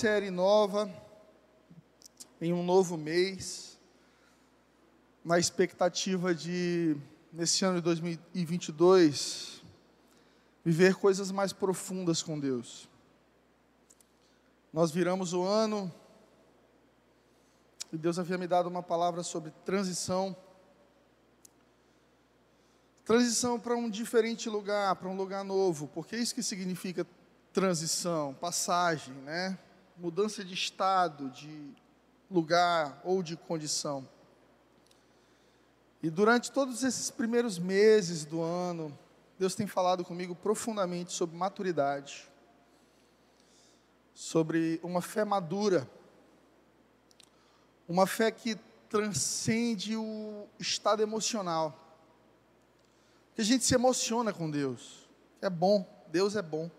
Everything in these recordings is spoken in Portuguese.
série nova, em um novo mês, na expectativa de, nesse ano de 2022, viver coisas mais profundas com Deus. Nós viramos o ano e Deus havia me dado uma palavra sobre transição. Transição para um diferente lugar, para um lugar novo, porque é isso que significa transição, passagem, né? Mudança de estado, de lugar ou de condição. E durante todos esses primeiros meses do ano, Deus tem falado comigo profundamente sobre maturidade, sobre uma fé madura, uma fé que transcende o estado emocional. Que a gente se emociona com Deus. É bom, Deus é bom.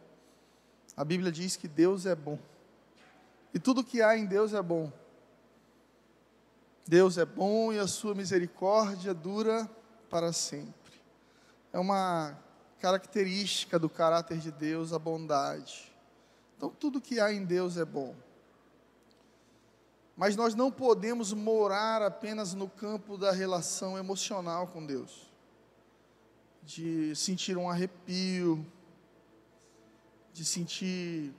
A Bíblia diz que Deus é bom. E tudo que há em Deus é bom. Deus é bom e a sua misericórdia dura para sempre. É uma característica do caráter de Deus a bondade. Então, tudo que há em Deus é bom. Mas nós não podemos morar apenas no campo da relação emocional com Deus, de sentir um arrepio, de sentir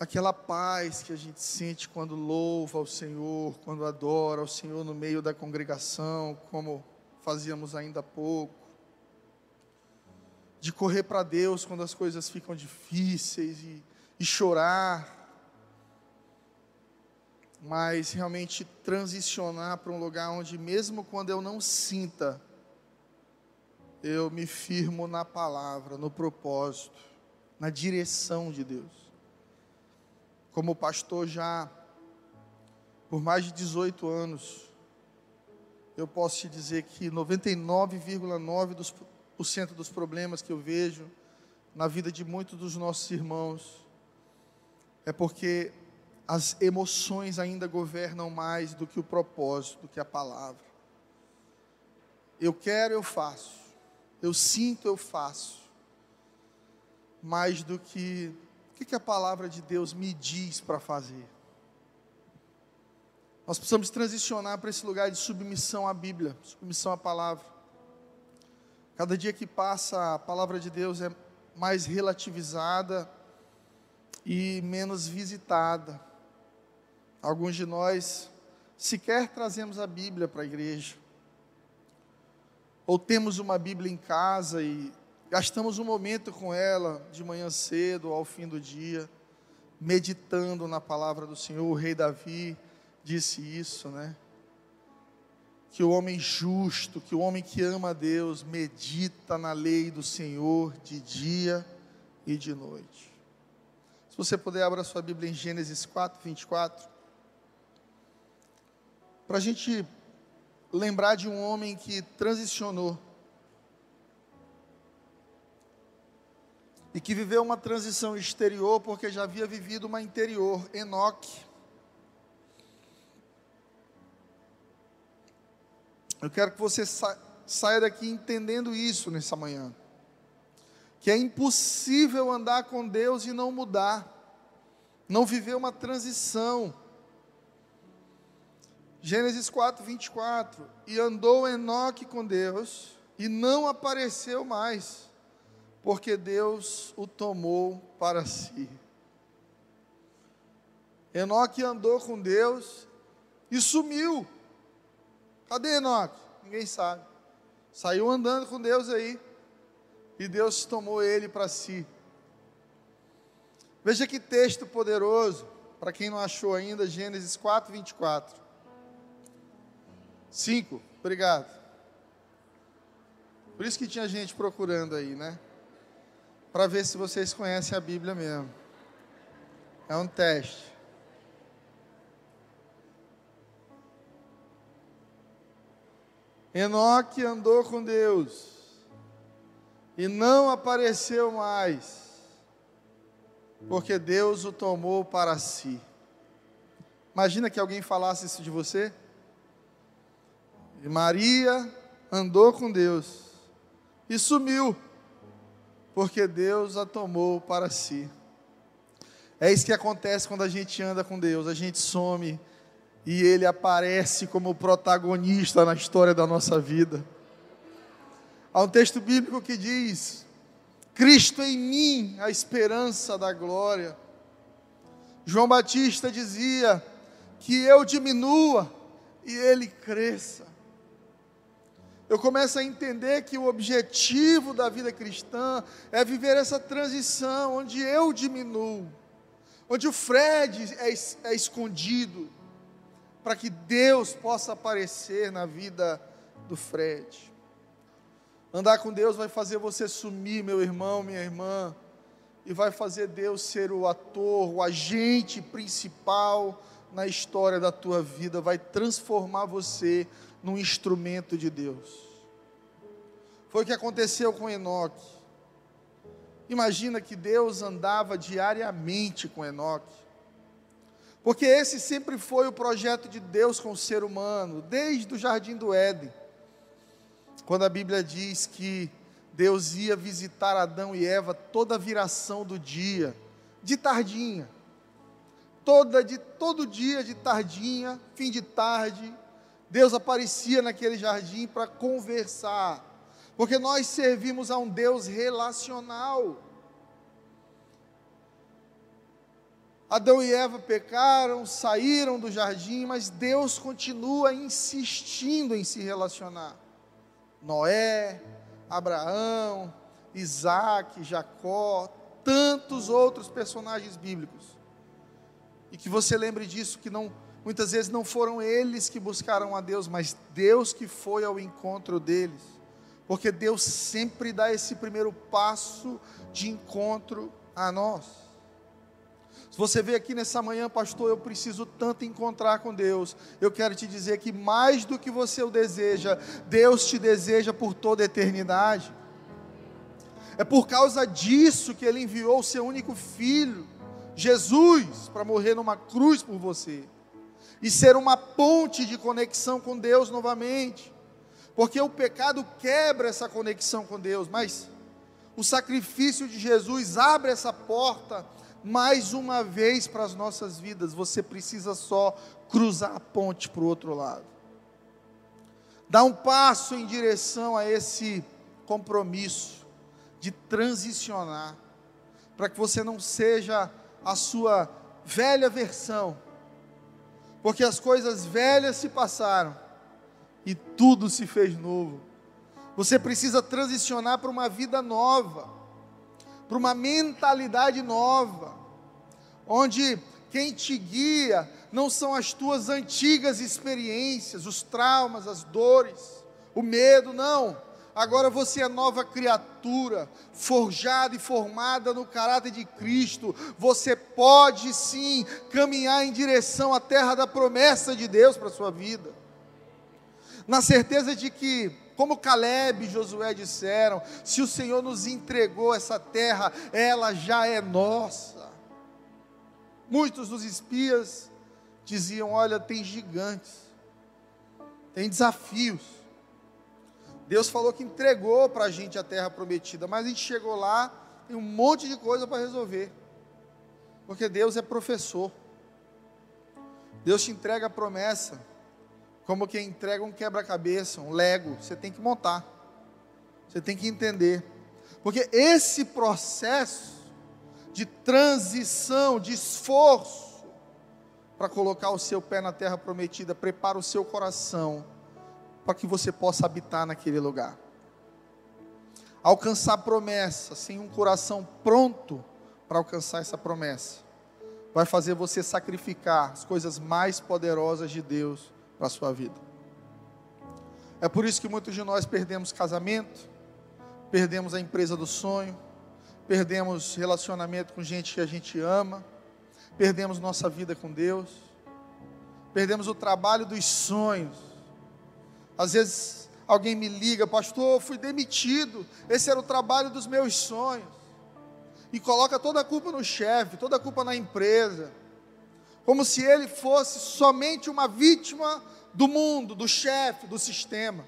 aquela paz que a gente sente quando louva ao Senhor, quando adora ao Senhor no meio da congregação, como fazíamos ainda há pouco. De correr para Deus quando as coisas ficam difíceis e, e chorar. Mas realmente transicionar para um lugar onde, mesmo quando eu não sinta, eu me firmo na palavra, no propósito na direção de Deus. Como pastor já por mais de 18 anos, eu posso te dizer que 99,9% dos problemas que eu vejo na vida de muitos dos nossos irmãos é porque as emoções ainda governam mais do que o propósito, do que a palavra. Eu quero, eu faço. Eu sinto, eu faço mais do que que, que a palavra de Deus me diz para fazer. Nós precisamos transicionar para esse lugar de submissão à Bíblia, submissão à palavra. Cada dia que passa, a palavra de Deus é mais relativizada e menos visitada. Alguns de nós sequer trazemos a Bíblia para a igreja. Ou temos uma Bíblia em casa e Gastamos um momento com ela de manhã cedo, ao fim do dia, meditando na palavra do Senhor. O rei Davi disse isso, né? Que o homem justo, que o homem que ama a Deus, medita na lei do Senhor de dia e de noite. Se você puder, abra sua Bíblia em Gênesis 4, 24. Para a gente lembrar de um homem que transicionou e que viveu uma transição exterior porque já havia vivido uma interior, Enoque. Eu quero que você sa saia daqui entendendo isso nessa manhã. Que é impossível andar com Deus e não mudar, não viver uma transição. Gênesis 4, 24. E andou Enoque com Deus e não apareceu mais porque Deus o tomou para si. Enoque andou com Deus e sumiu. Cadê Enoque? Ninguém sabe. Saiu andando com Deus aí e Deus tomou ele para si. Veja que texto poderoso, para quem não achou ainda, Gênesis 4, 24. 5, obrigado. Por isso que tinha gente procurando aí, né? Para ver se vocês conhecem a Bíblia mesmo. É um teste. Enoque andou com Deus e não apareceu mais, porque Deus o tomou para si. Imagina que alguém falasse isso de você. E Maria andou com Deus e sumiu porque Deus a tomou para si. É isso que acontece quando a gente anda com Deus, a gente some e Ele aparece como protagonista na história da nossa vida. Há um texto bíblico que diz: Cristo em mim, a esperança da glória. João Batista dizia que eu diminua e ele cresça. Eu começo a entender que o objetivo da vida cristã é viver essa transição onde eu diminuo, onde o Fred é, é escondido, para que Deus possa aparecer na vida do Fred. Andar com Deus vai fazer você sumir, meu irmão, minha irmã, e vai fazer Deus ser o ator, o agente principal na história da tua vida, vai transformar você num instrumento de Deus. Foi o que aconteceu com Enoque. Imagina que Deus andava diariamente com Enoque. Porque esse sempre foi o projeto de Deus com o ser humano, desde o jardim do Éden. Quando a Bíblia diz que Deus ia visitar Adão e Eva toda a viração do dia, de tardinha. Toda de todo dia de tardinha, fim de tarde, Deus aparecia naquele jardim para conversar. Porque nós servimos a um Deus relacional. Adão e Eva pecaram, saíram do jardim, mas Deus continua insistindo em se relacionar. Noé, Abraão, Isaac, Jacó, tantos outros personagens bíblicos. E que você lembre disso, que não, muitas vezes não foram eles que buscaram a Deus, mas Deus que foi ao encontro deles. Porque Deus sempre dá esse primeiro passo de encontro a nós. Se você veio aqui nessa manhã, pastor, eu preciso tanto encontrar com Deus. Eu quero te dizer que mais do que você o deseja, Deus te deseja por toda a eternidade. É por causa disso que ele enviou o seu único filho, Jesus, para morrer numa cruz por você e ser uma ponte de conexão com Deus novamente. Porque o pecado quebra essa conexão com Deus, mas o sacrifício de Jesus abre essa porta mais uma vez para as nossas vidas, você precisa só cruzar a ponte para o outro lado. Dar um passo em direção a esse compromisso de transicionar, para que você não seja a sua velha versão, porque as coisas velhas se passaram e tudo se fez novo. Você precisa transicionar para uma vida nova para uma mentalidade nova, onde quem te guia não são as tuas antigas experiências, os traumas, as dores, o medo, não. Agora você é nova criatura, forjada e formada no caráter de Cristo. Você pode sim caminhar em direção à terra da promessa de Deus para a sua vida. Na certeza de que como Caleb e Josué disseram: se o Senhor nos entregou essa terra, ela já é nossa. Muitos dos espias diziam: olha, tem gigantes, tem desafios. Deus falou que entregou para a gente a terra prometida, mas a gente chegou lá, tem um monte de coisa para resolver, porque Deus é professor. Deus te entrega a promessa, como quem entrega um quebra-cabeça, um Lego, você tem que montar. Você tem que entender. Porque esse processo de transição, de esforço para colocar o seu pé na terra prometida, prepara o seu coração para que você possa habitar naquele lugar. Alcançar promessa sem um coração pronto para alcançar essa promessa, vai fazer você sacrificar as coisas mais poderosas de Deus para a sua vida. É por isso que muitos de nós perdemos casamento, perdemos a empresa do sonho, perdemos relacionamento com gente que a gente ama, perdemos nossa vida com Deus, perdemos o trabalho dos sonhos. Às vezes alguém me liga, pastor, eu fui demitido, esse era o trabalho dos meus sonhos. E coloca toda a culpa no chefe, toda a culpa na empresa como se ele fosse somente uma vítima do mundo, do chefe, do sistema.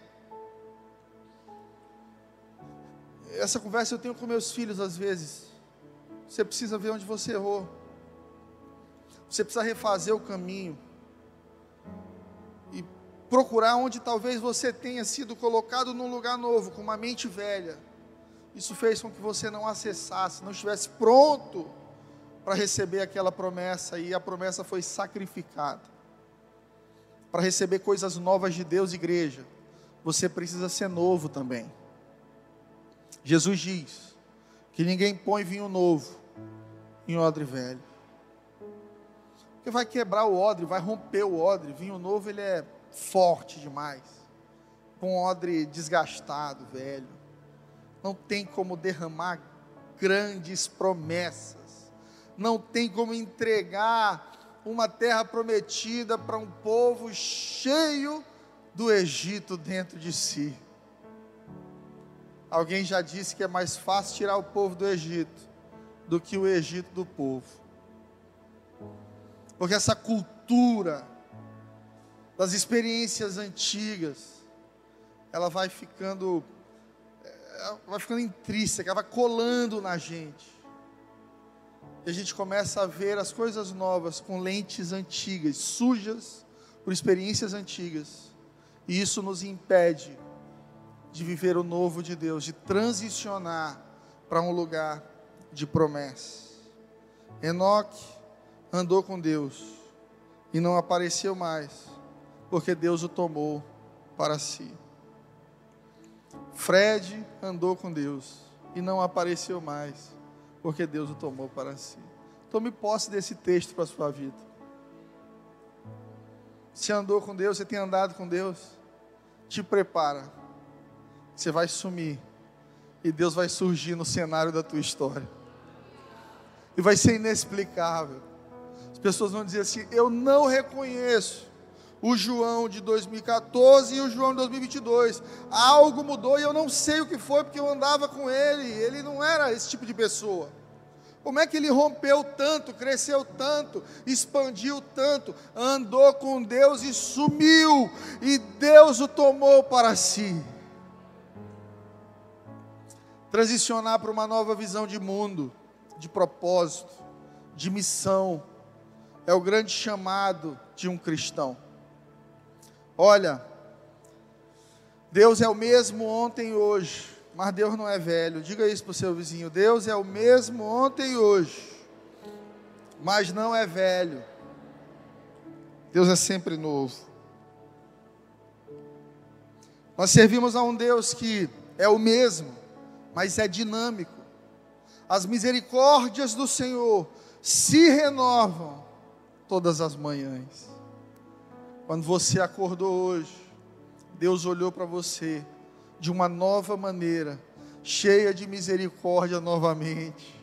Essa conversa eu tenho com meus filhos às vezes. Você precisa ver onde você errou. Você precisa refazer o caminho procurar onde talvez você tenha sido colocado num lugar novo, com uma mente velha. Isso fez com que você não acessasse, não estivesse pronto para receber aquela promessa e a promessa foi sacrificada. Para receber coisas novas de Deus, igreja, você precisa ser novo também. Jesus diz que ninguém põe vinho novo em odre velho. Porque vai quebrar o odre, vai romper o odre. Vinho novo ele é forte demais. Com odre desgastado, velho. Não tem como derramar grandes promessas. Não tem como entregar uma terra prometida para um povo cheio do Egito dentro de si. Alguém já disse que é mais fácil tirar o povo do Egito do que o Egito do povo. Porque essa cultura das experiências antigas, ela vai ficando ela vai ficando intrínseca, ela vai colando na gente. E a gente começa a ver as coisas novas com lentes antigas, sujas por experiências antigas. E isso nos impede de viver o novo de Deus, de transicionar para um lugar de promessa. Enoque andou com Deus e não apareceu mais, porque Deus o tomou para si. Fred andou com Deus e não apareceu mais, porque Deus o tomou para si. Tome posse desse texto para a sua vida. Você andou com Deus, você tem andado com Deus, te prepara você vai sumir. E Deus vai surgir no cenário da tua história. E vai ser inexplicável. As pessoas vão dizer assim: Eu não reconheço o João de 2014 e o João de 2022. Algo mudou e eu não sei o que foi, porque eu andava com ele. Ele não era esse tipo de pessoa. Como é que ele rompeu tanto, cresceu tanto, expandiu tanto, andou com Deus e sumiu, e Deus o tomou para si transicionar para uma nova visão de mundo, de propósito, de missão. É o grande chamado de um cristão. Olha, Deus é o mesmo ontem e hoje, mas Deus não é velho. Diga isso para o seu vizinho: Deus é o mesmo ontem e hoje, mas não é velho. Deus é sempre novo. Nós servimos a um Deus que é o mesmo, mas é dinâmico. As misericórdias do Senhor se renovam todas as manhãs. Quando você acordou hoje, Deus olhou para você de uma nova maneira, cheia de misericórdia novamente,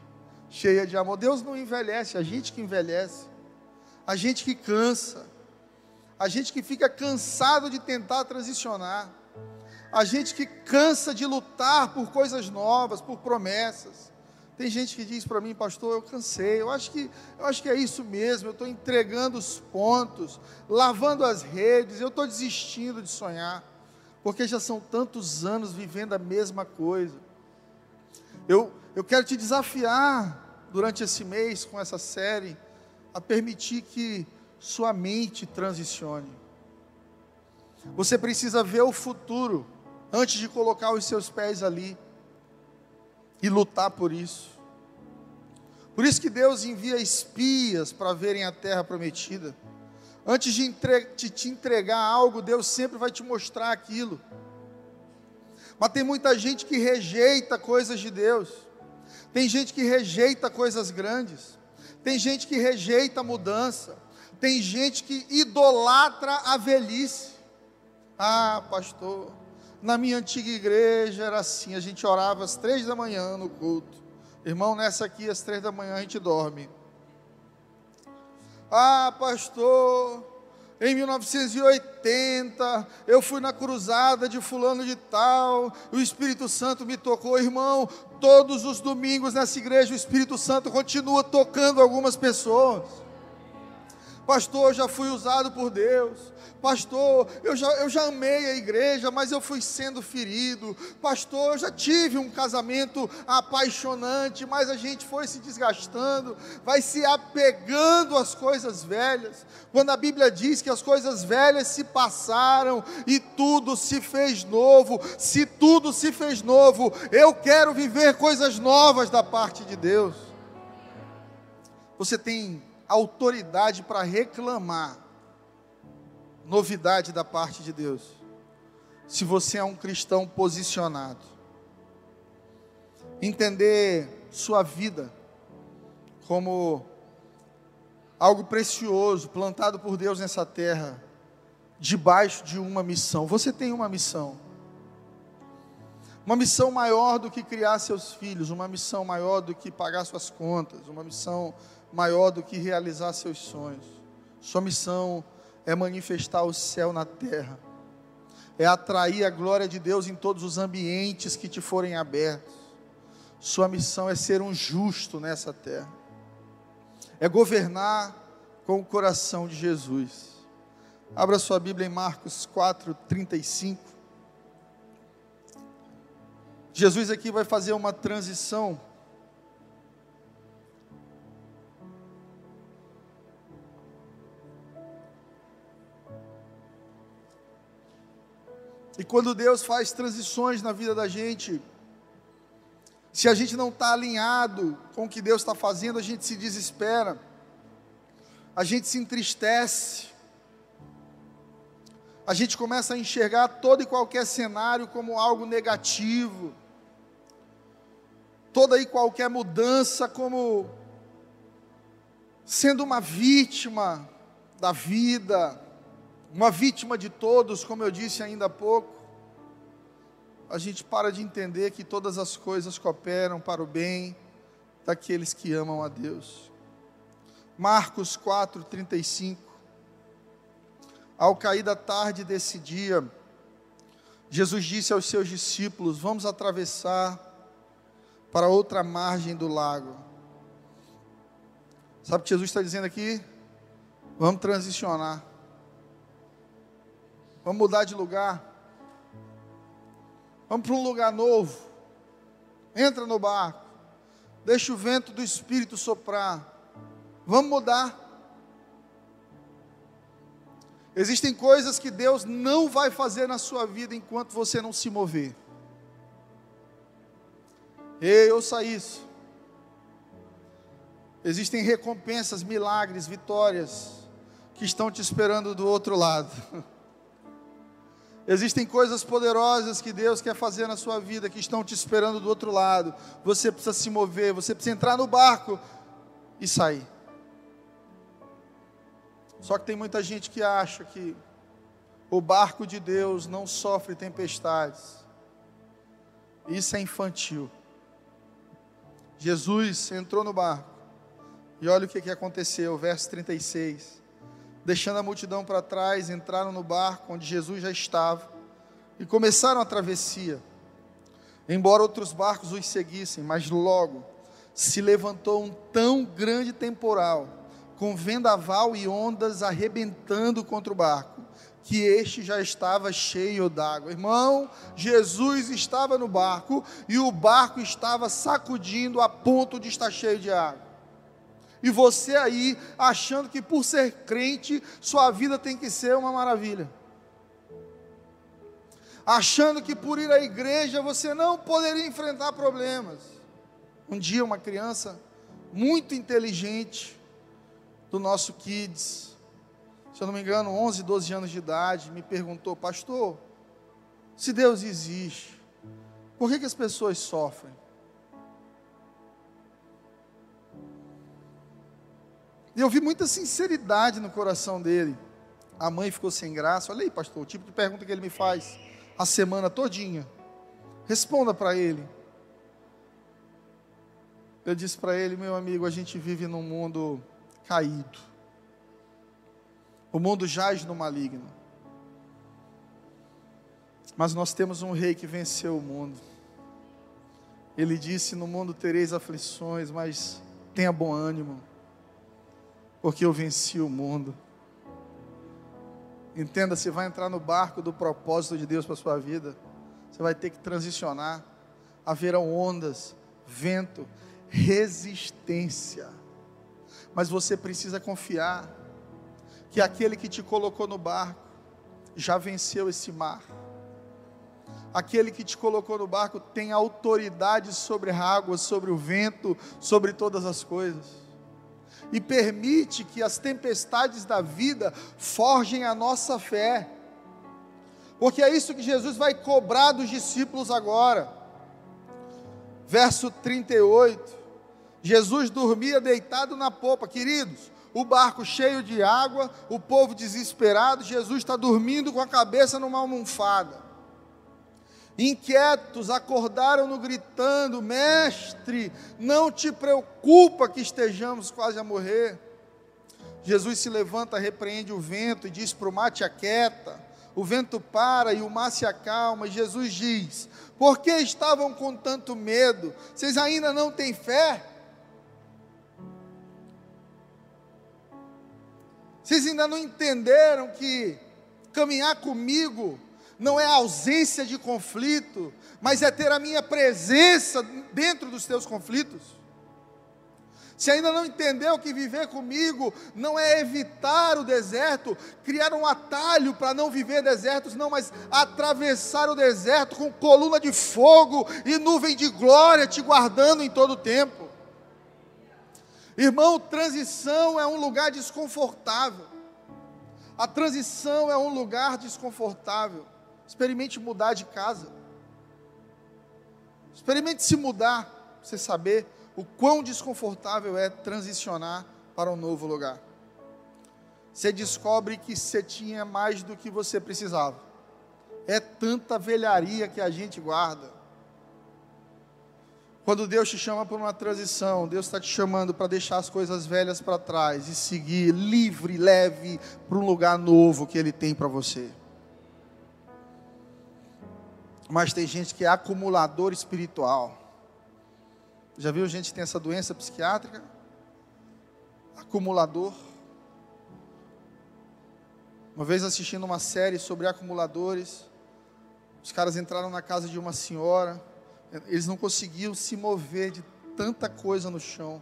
cheia de amor. Deus não envelhece, a gente que envelhece, a gente que cansa, a gente que fica cansado de tentar transicionar a gente que cansa de lutar por coisas novas, por promessas. Tem gente que diz para mim, pastor, eu cansei. Eu acho que, eu acho que é isso mesmo. Eu estou entregando os pontos, lavando as redes. Eu estou desistindo de sonhar, porque já são tantos anos vivendo a mesma coisa. Eu, eu quero te desafiar durante esse mês com essa série a permitir que sua mente transicione. Você precisa ver o futuro antes de colocar os seus pés ali e lutar por isso. Por isso que Deus envia espias para verem a terra prometida. Antes de, te entregar algo, Deus sempre vai te mostrar aquilo. Mas tem muita gente que rejeita coisas de Deus. Tem gente que rejeita coisas grandes. Tem gente que rejeita a mudança. Tem gente que idolatra a velhice. Ah, pastor, na minha antiga igreja era assim, a gente orava às três da manhã no culto. Irmão, nessa aqui às três da manhã a gente dorme. Ah, pastor, em 1980 eu fui na cruzada de fulano de tal, o Espírito Santo me tocou, irmão. Todos os domingos nessa igreja o Espírito Santo continua tocando algumas pessoas. Pastor, eu já fui usado por Deus. Pastor, eu já, eu já amei a igreja, mas eu fui sendo ferido. Pastor, eu já tive um casamento apaixonante, mas a gente foi se desgastando, vai se apegando às coisas velhas. Quando a Bíblia diz que as coisas velhas se passaram e tudo se fez novo, se tudo se fez novo, eu quero viver coisas novas da parte de Deus. Você tem autoridade para reclamar novidade da parte de Deus. Se você é um cristão posicionado, entender sua vida como algo precioso, plantado por Deus nessa terra, debaixo de uma missão. Você tem uma missão. Uma missão maior do que criar seus filhos, uma missão maior do que pagar suas contas, uma missão maior do que realizar seus sonhos. Sua missão é manifestar o céu na terra, é atrair a glória de Deus em todos os ambientes que te forem abertos. Sua missão é ser um justo nessa terra, é governar com o coração de Jesus. Abra sua Bíblia em Marcos 4, 35. Jesus aqui vai fazer uma transição quando Deus faz transições na vida da gente, se a gente não está alinhado com o que Deus está fazendo, a gente se desespera, a gente se entristece, a gente começa a enxergar todo e qualquer cenário como algo negativo, toda e qualquer mudança como sendo uma vítima da vida, uma vítima de todos, como eu disse ainda há pouco, a gente para de entender que todas as coisas cooperam para o bem daqueles que amam a Deus. Marcos 4, 35. Ao cair da tarde desse dia, Jesus disse aos seus discípulos: Vamos atravessar para outra margem do lago. Sabe o que Jesus está dizendo aqui? Vamos transicionar. Vamos mudar de lugar. Vamos para um lugar novo. Entra no barco. Deixa o vento do Espírito soprar. Vamos mudar. Existem coisas que Deus não vai fazer na sua vida enquanto você não se mover. Ei, ouça isso. Existem recompensas, milagres, vitórias que estão te esperando do outro lado. Existem coisas poderosas que Deus quer fazer na sua vida que estão te esperando do outro lado. Você precisa se mover, você precisa entrar no barco e sair. Só que tem muita gente que acha que o barco de Deus não sofre tempestades. Isso é infantil. Jesus entrou no barco. E olha o que, aconteceu, verso 36 deixando a multidão para trás, entraram no barco onde Jesus já estava e começaram a travessia. Embora outros barcos os seguissem, mas logo se levantou um tão grande temporal, com vendaval e ondas arrebentando contra o barco, que este já estava cheio d'água. Irmão, Jesus estava no barco e o barco estava sacudindo a ponto de estar cheio de água. E você aí achando que por ser crente, sua vida tem que ser uma maravilha. Achando que por ir à igreja você não poderia enfrentar problemas. Um dia uma criança muito inteligente do nosso kids, se eu não me engano, 11, 12 anos de idade, me perguntou: "Pastor, se Deus existe, por que, que as pessoas sofrem?" E eu vi muita sinceridade no coração dele. A mãe ficou sem graça. Olha aí, pastor, o tipo de pergunta que ele me faz a semana todinha. Responda para ele. Eu disse para ele, meu amigo, a gente vive num mundo caído. O mundo jaz no maligno. Mas nós temos um rei que venceu o mundo. Ele disse: No mundo tereis aflições, mas tenha bom ânimo porque eu venci o mundo. Entenda, você vai entrar no barco do propósito de Deus para a sua vida. Você vai ter que transicionar. Haverão ondas, vento, resistência. Mas você precisa confiar que aquele que te colocou no barco já venceu esse mar. Aquele que te colocou no barco tem autoridade sobre a água, sobre o vento, sobre todas as coisas. E permite que as tempestades da vida forjem a nossa fé. Porque é isso que Jesus vai cobrar dos discípulos agora. Verso 38. Jesus dormia deitado na popa, queridos o barco cheio de água, o povo desesperado, Jesus está dormindo com a cabeça numa almofada. Inquietos, acordaram-no gritando: Mestre, não te preocupa que estejamos quase a morrer. Jesus se levanta, repreende o vento e diz para o mar: Te aquieta. O vento para e o mar se acalma. E Jesus diz: Por que estavam com tanto medo? Vocês ainda não têm fé? Vocês ainda não entenderam que caminhar comigo não é ausência de conflito, mas é ter a minha presença dentro dos teus conflitos? Se ainda não entendeu que viver comigo não é evitar o deserto, criar um atalho para não viver desertos, não, mas atravessar o deserto com coluna de fogo e nuvem de glória te guardando em todo o tempo. Irmão, transição é um lugar desconfortável. A transição é um lugar desconfortável. Experimente mudar de casa. Experimente se mudar, para você saber o quão desconfortável é transicionar para um novo lugar. Você descobre que você tinha mais do que você precisava. É tanta velharia que a gente guarda. Quando Deus te chama para uma transição, Deus está te chamando para deixar as coisas velhas para trás e seguir livre, leve para um lugar novo que Ele tem para você. Mas tem gente que é acumulador espiritual. Já viu gente que tem essa doença psiquiátrica? Acumulador. Uma vez assistindo uma série sobre acumuladores, os caras entraram na casa de uma senhora eles não conseguiam se mover de tanta coisa no chão.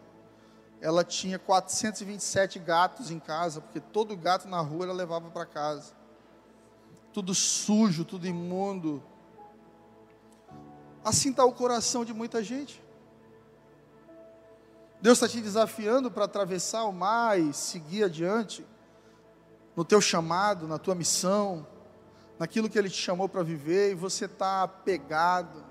Ela tinha 427 gatos em casa, porque todo gato na rua ela levava para casa. Tudo sujo, tudo imundo. Assim está o coração de muita gente. Deus está te desafiando para atravessar o mar e seguir adiante no teu chamado, na tua missão, naquilo que Ele te chamou para viver, e você está apegado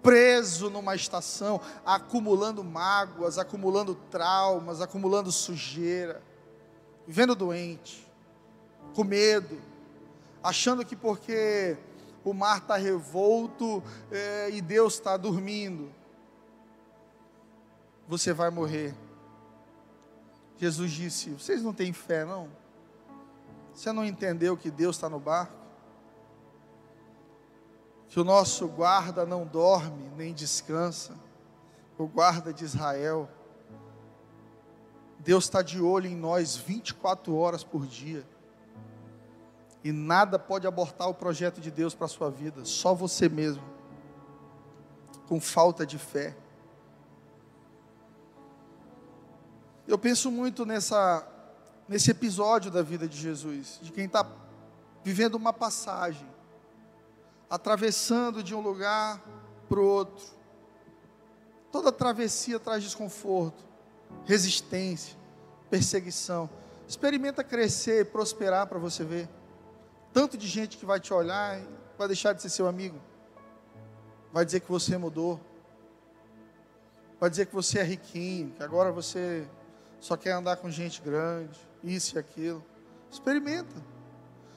preso numa estação, acumulando mágoas, acumulando traumas, acumulando sujeira, vivendo doente, com medo, achando que porque o mar está revolto é, e Deus está dormindo, você vai morrer. Jesus disse: Vocês não têm fé, não? Você não entendeu que Deus está no barco? que o nosso guarda não dorme nem descansa, o guarda de Israel. Deus está de olho em nós 24 horas por dia. E nada pode abortar o projeto de Deus para a sua vida, só você mesmo, com falta de fé. Eu penso muito nessa, nesse episódio da vida de Jesus, de quem está vivendo uma passagem atravessando de um lugar para o outro. Toda travessia traz desconforto, resistência, perseguição. Experimenta crescer, prosperar para você ver. Tanto de gente que vai te olhar vai deixar de ser seu amigo. Vai dizer que você mudou. Vai dizer que você é riquinho, que agora você só quer andar com gente grande, isso e aquilo. Experimenta.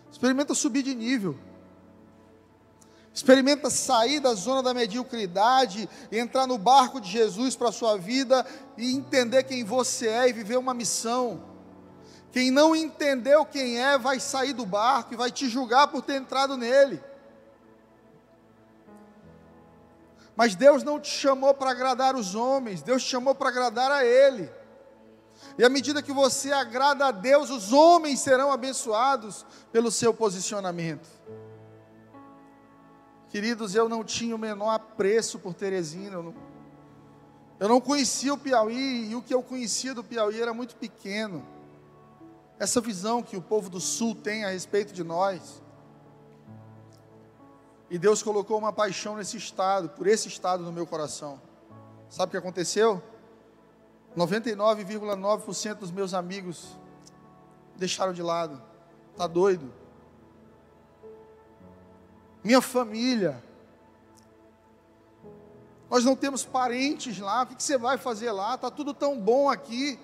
Experimenta subir de nível. Experimenta sair da zona da mediocridade, entrar no barco de Jesus para a sua vida e entender quem você é e viver uma missão. Quem não entendeu quem é, vai sair do barco e vai te julgar por ter entrado nele. Mas Deus não te chamou para agradar os homens, Deus te chamou para agradar a Ele. E à medida que você agrada a Deus, os homens serão abençoados pelo seu posicionamento. Queridos, eu não tinha o menor apreço por Teresina. Eu não, eu não conhecia o Piauí e o que eu conhecia do Piauí era muito pequeno. Essa visão que o povo do Sul tem a respeito de nós. E Deus colocou uma paixão nesse estado, por esse estado no meu coração. Sabe o que aconteceu? 99,9% dos meus amigos deixaram de lado. Tá doido? Minha família. Nós não temos parentes lá. O que você vai fazer lá? Tá tudo tão bom aqui.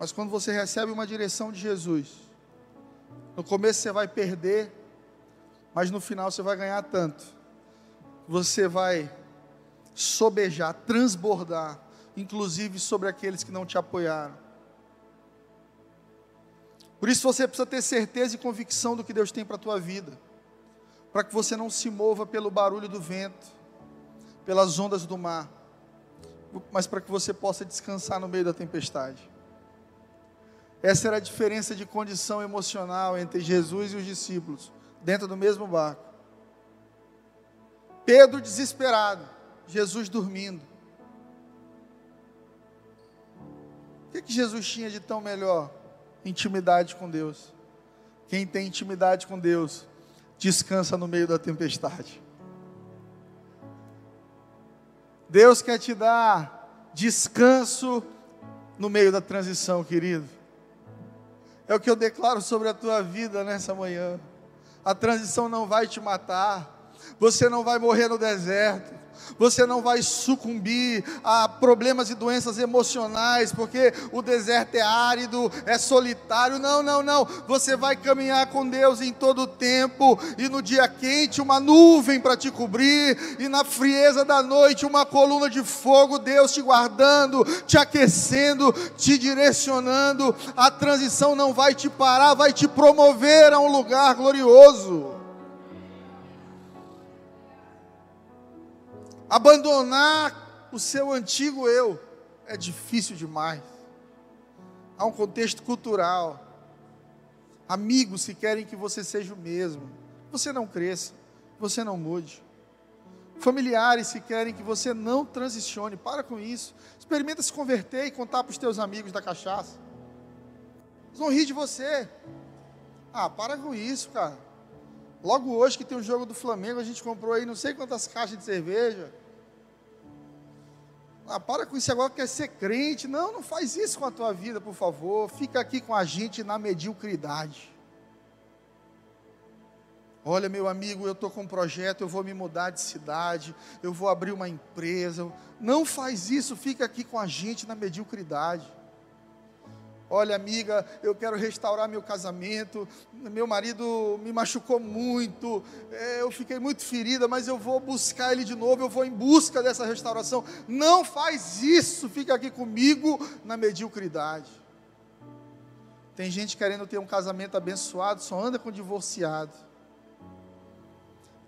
Mas quando você recebe uma direção de Jesus, no começo você vai perder, mas no final você vai ganhar tanto. Você vai sobejar, transbordar, inclusive sobre aqueles que não te apoiaram. Por isso você precisa ter certeza e convicção do que Deus tem para a tua vida, para que você não se mova pelo barulho do vento, pelas ondas do mar, mas para que você possa descansar no meio da tempestade. Essa era a diferença de condição emocional entre Jesus e os discípulos, dentro do mesmo barco. Pedro desesperado, Jesus dormindo. O que, que Jesus tinha de tão melhor? Intimidade com Deus. Quem tem intimidade com Deus, descansa no meio da tempestade. Deus quer te dar descanso no meio da transição, querido. É o que eu declaro sobre a tua vida nessa manhã. A transição não vai te matar, você não vai morrer no deserto, você não vai sucumbir a problemas e doenças emocionais, porque o deserto é árido, é solitário. Não, não, não. Você vai caminhar com Deus em todo o tempo, e no dia quente, uma nuvem para te cobrir, e na frieza da noite, uma coluna de fogo, Deus te guardando, te aquecendo, te direcionando. A transição não vai te parar, vai te promover a um lugar glorioso. Abandonar o seu antigo eu é difícil demais. Há um contexto cultural. Amigos que querem que você seja o mesmo. Você não cresça, você não mude. Familiares que querem que você não transicione. Para com isso. Experimenta se converter e contar para os teus amigos da cachaça. Eles vão rir de você. Ah, para com isso, cara. Logo hoje que tem um jogo do Flamengo, a gente comprou aí não sei quantas caixas de cerveja. Ah, para com isso agora, quer ser crente. Não, não faz isso com a tua vida, por favor. Fica aqui com a gente na mediocridade. Olha, meu amigo, eu estou com um projeto, eu vou me mudar de cidade, eu vou abrir uma empresa. Não faz isso, fica aqui com a gente na mediocridade. Olha, amiga, eu quero restaurar meu casamento. Meu marido me machucou muito. É, eu fiquei muito ferida, mas eu vou buscar ele de novo. Eu vou em busca dessa restauração. Não faz isso. Fica aqui comigo na mediocridade. Tem gente querendo ter um casamento abençoado, só anda com divorciado.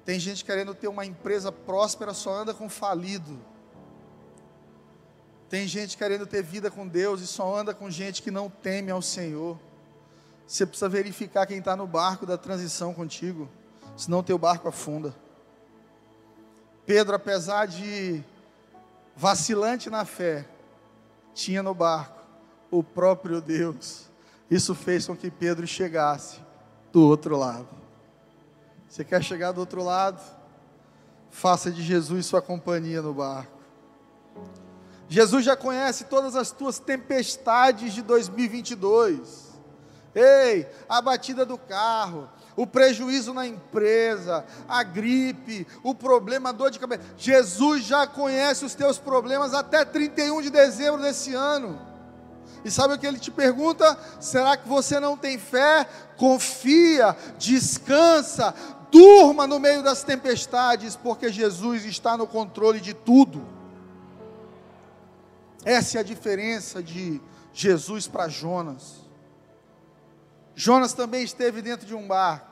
Tem gente querendo ter uma empresa próspera, só anda com falido. Tem gente querendo ter vida com Deus e só anda com gente que não teme ao Senhor. Você precisa verificar quem está no barco da transição contigo, senão teu barco afunda. Pedro, apesar de vacilante na fé, tinha no barco o próprio Deus. Isso fez com que Pedro chegasse do outro lado. Você quer chegar do outro lado? Faça de Jesus sua companhia no barco. Jesus já conhece todas as tuas tempestades de 2022. Ei, a batida do carro, o prejuízo na empresa, a gripe, o problema, a dor de cabeça. Jesus já conhece os teus problemas até 31 de dezembro desse ano. E sabe o que ele te pergunta? Será que você não tem fé? Confia, descansa, durma no meio das tempestades, porque Jesus está no controle de tudo. Essa é a diferença de Jesus para Jonas. Jonas também esteve dentro de um barco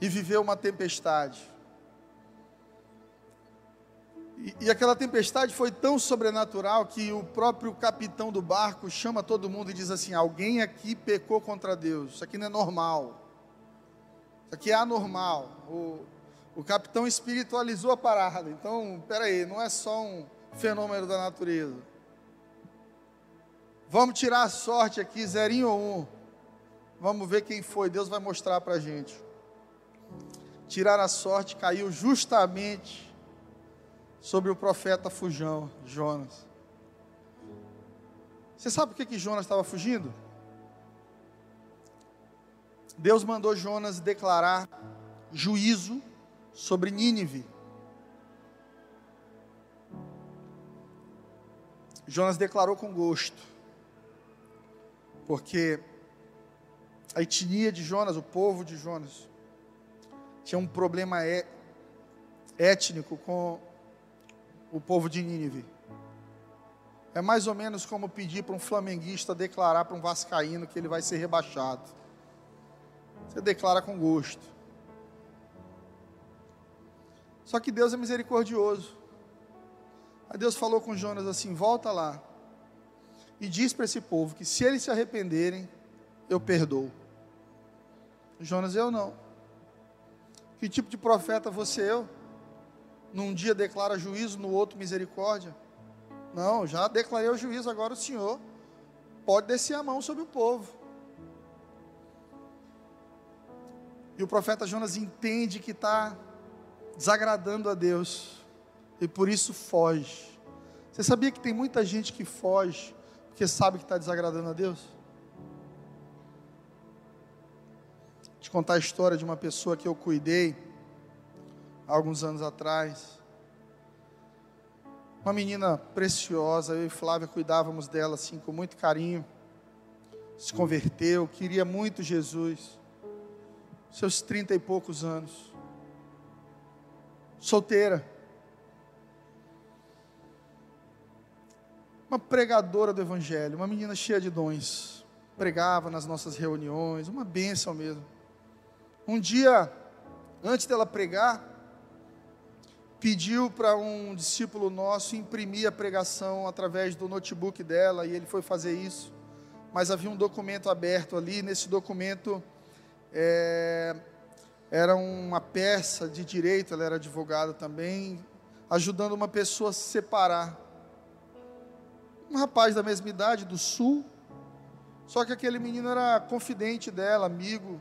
e viveu uma tempestade. E, e aquela tempestade foi tão sobrenatural que o próprio capitão do barco chama todo mundo e diz assim: Alguém aqui pecou contra Deus, isso aqui não é normal, isso aqui é anormal. O, o capitão espiritualizou a parada, então, peraí, não é só um fenômeno da natureza. Vamos tirar a sorte aqui, zerinho ou um. Vamos ver quem foi, Deus vai mostrar para a gente. Tirar a sorte caiu justamente sobre o profeta fujão, Jonas. Você sabe por que, que Jonas estava fugindo? Deus mandou Jonas declarar juízo sobre Nínive. Jonas declarou com gosto, porque a etnia de Jonas, o povo de Jonas, tinha um problema é, étnico com o povo de Nínive. É mais ou menos como pedir para um flamenguista declarar para um vascaíno que ele vai ser rebaixado. Você declara com gosto. Só que Deus é misericordioso. Aí Deus falou com Jonas assim: volta lá e diz para esse povo que se eles se arrependerem, eu perdoo. Jonas, eu não. Que tipo de profeta você eu? num dia declara juízo, no outro misericórdia. Não, já declarei o juízo, agora o Senhor pode descer a mão sobre o povo. E o profeta Jonas entende que está desagradando a Deus e por isso foge. Você sabia que tem muita gente que foge porque sabe que está desagradando a Deus? Vou te contar a história de uma pessoa que eu cuidei alguns anos atrás. Uma menina preciosa, eu e Flávia cuidávamos dela assim com muito carinho. Se converteu, queria muito Jesus. Seus trinta e poucos anos. Solteira. Uma pregadora do Evangelho, uma menina cheia de dons. Pregava nas nossas reuniões, uma bênção mesmo. Um dia, antes dela pregar, pediu para um discípulo nosso imprimir a pregação através do notebook dela e ele foi fazer isso. Mas havia um documento aberto ali, nesse documento é, era uma peça de direito, ela era advogada também, ajudando uma pessoa a se separar. Um rapaz da mesma idade, do sul, só que aquele menino era confidente dela, amigo,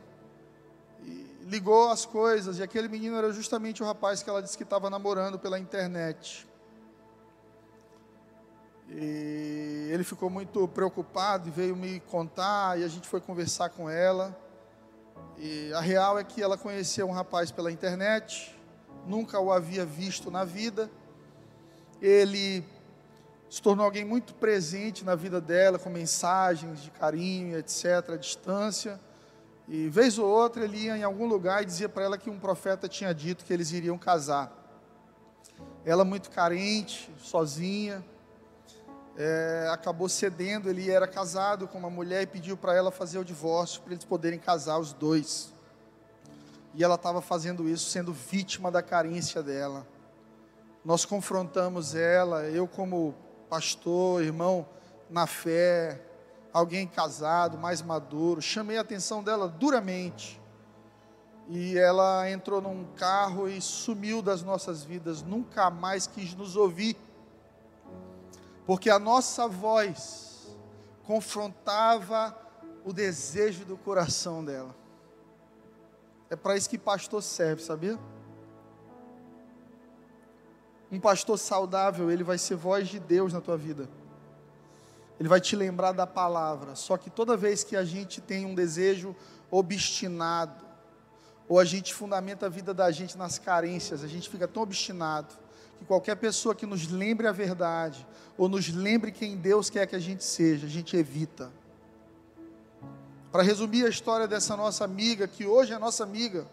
ligou as coisas, e aquele menino era justamente o rapaz que ela disse que estava namorando pela internet. E ele ficou muito preocupado e veio me contar, e a gente foi conversar com ela. E a real é que ela conheceu um rapaz pela internet, nunca o havia visto na vida. Ele se tornou alguém muito presente na vida dela, com mensagens de carinho, etc., à distância. E vez ou outra ele ia em algum lugar e dizia para ela que um profeta tinha dito que eles iriam casar. Ela muito carente, sozinha, é, acabou cedendo. Ele era casado com uma mulher e pediu para ela fazer o divórcio para eles poderem casar os dois. E ela estava fazendo isso, sendo vítima da carência dela. Nós confrontamos ela, eu como pastor, irmão na fé, alguém casado, mais maduro. Chamei a atenção dela duramente. E ela entrou num carro e sumiu das nossas vidas, nunca mais quis nos ouvir. Porque a nossa voz confrontava o desejo do coração dela. É para isso que pastor serve, sabia? Um pastor saudável, ele vai ser voz de Deus na tua vida. Ele vai te lembrar da palavra. Só que toda vez que a gente tem um desejo obstinado, ou a gente fundamenta a vida da gente nas carências, a gente fica tão obstinado que qualquer pessoa que nos lembre a verdade, ou nos lembre quem Deus quer que a gente seja, a gente evita. Para resumir a história dessa nossa amiga, que hoje é nossa amiga,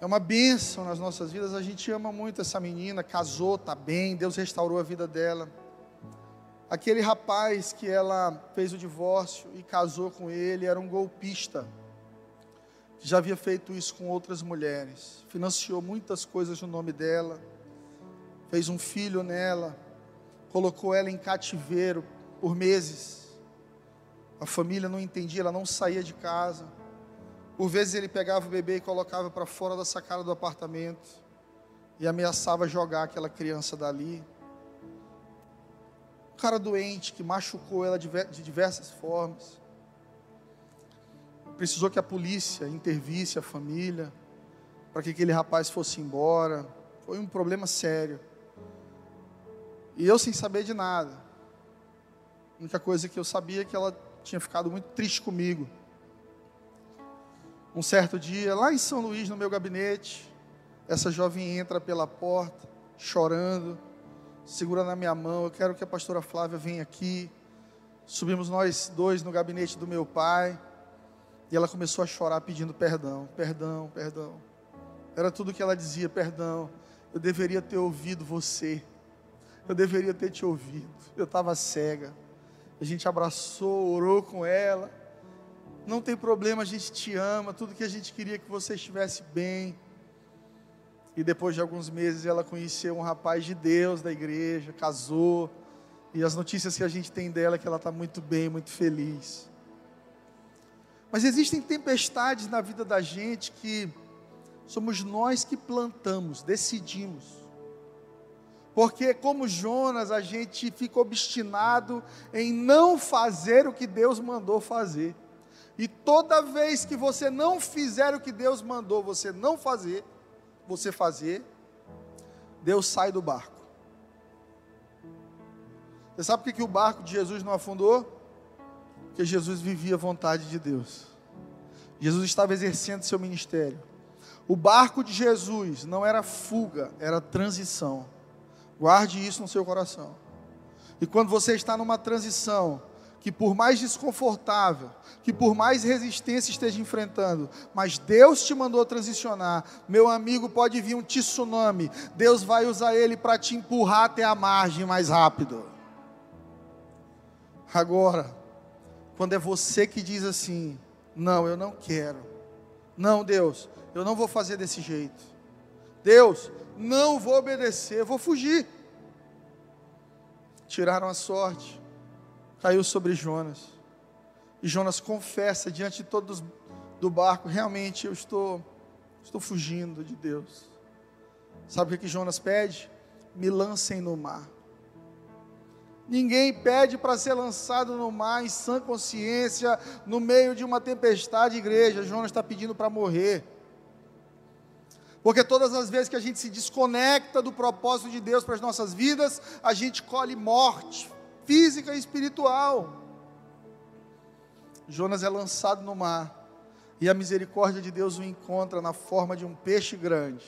é uma bênção nas nossas vidas, a gente ama muito essa menina, casou, está bem, Deus restaurou a vida dela. Aquele rapaz que ela fez o divórcio e casou com ele era um golpista, já havia feito isso com outras mulheres, financiou muitas coisas no nome dela. fez um filho nela, colocou ela em cativeiro por meses. A família não entendia, ela não saía de casa. Por vezes ele pegava o bebê e colocava para fora da sacada do apartamento e ameaçava jogar aquela criança dali. Um cara doente que machucou ela de diversas formas. Precisou que a polícia intervisse a família para que aquele rapaz fosse embora. Foi um problema sério. E eu sem saber de nada. A única coisa que eu sabia é que ela tinha ficado muito triste comigo. Um certo dia, lá em São Luís, no meu gabinete, essa jovem entra pela porta, chorando, segurando a minha mão. Eu quero que a pastora Flávia venha aqui. Subimos nós dois no gabinete do meu pai. E ela começou a chorar pedindo perdão, perdão, perdão. Era tudo que ela dizia: perdão, eu deveria ter ouvido você. Eu deveria ter te ouvido. Eu estava cega. A gente abraçou, orou com ela. Não tem problema, a gente te ama. Tudo que a gente queria que você estivesse bem. E depois de alguns meses ela conheceu um rapaz de Deus da igreja, casou. E as notícias que a gente tem dela é que ela está muito bem, muito feliz. Mas existem tempestades na vida da gente que somos nós que plantamos, decidimos. Porque, como Jonas, a gente fica obstinado em não fazer o que Deus mandou fazer. E toda vez que você não fizer o que Deus mandou você não fazer, você fazer, Deus sai do barco. Você sabe por que, que o barco de Jesus não afundou? Porque Jesus vivia a vontade de Deus. Jesus estava exercendo seu ministério. O barco de Jesus não era fuga, era transição. Guarde isso no seu coração. E quando você está numa transição, que por mais desconfortável, que por mais resistência esteja enfrentando, mas Deus te mandou transicionar, meu amigo, pode vir um tsunami, Deus vai usar ele para te empurrar até a margem mais rápido. Agora, quando é você que diz assim: Não, eu não quero, não, Deus, eu não vou fazer desse jeito, Deus, não vou obedecer, vou fugir. Tiraram a sorte, caiu sobre Jonas. E Jonas confessa diante de todos do barco: realmente eu estou, estou fugindo de Deus. Sabe o que, Jonas pede? Me lancem no mar. Ninguém pede para ser lançado no mar em sã consciência, no meio de uma tempestade, igreja. Jonas está pedindo para morrer. Porque todas as vezes que a gente se desconecta do propósito de Deus para as nossas vidas, a gente colhe morte física e espiritual. Jonas é lançado no mar e a misericórdia de Deus o encontra na forma de um peixe grande.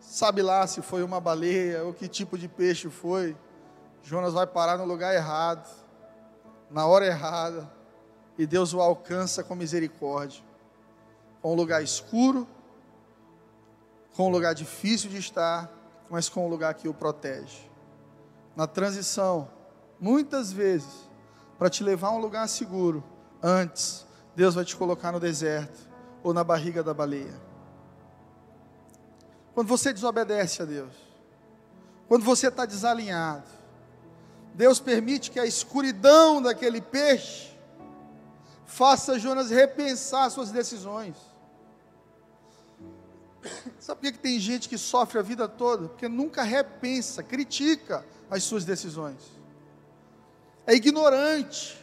Sabe lá se foi uma baleia ou que tipo de peixe foi. Jonas vai parar no lugar errado, na hora errada, e Deus o alcança com misericórdia. Com um lugar escuro, com um lugar difícil de estar, mas com um lugar que o protege. Na transição, muitas vezes, para te levar a um lugar seguro, antes, Deus vai te colocar no deserto ou na barriga da baleia. Quando você desobedece a Deus, quando você está desalinhado, Deus permite que a escuridão daquele peixe faça Jonas repensar suas decisões. Sabe por que tem gente que sofre a vida toda? Porque nunca repensa, critica as suas decisões. É ignorante,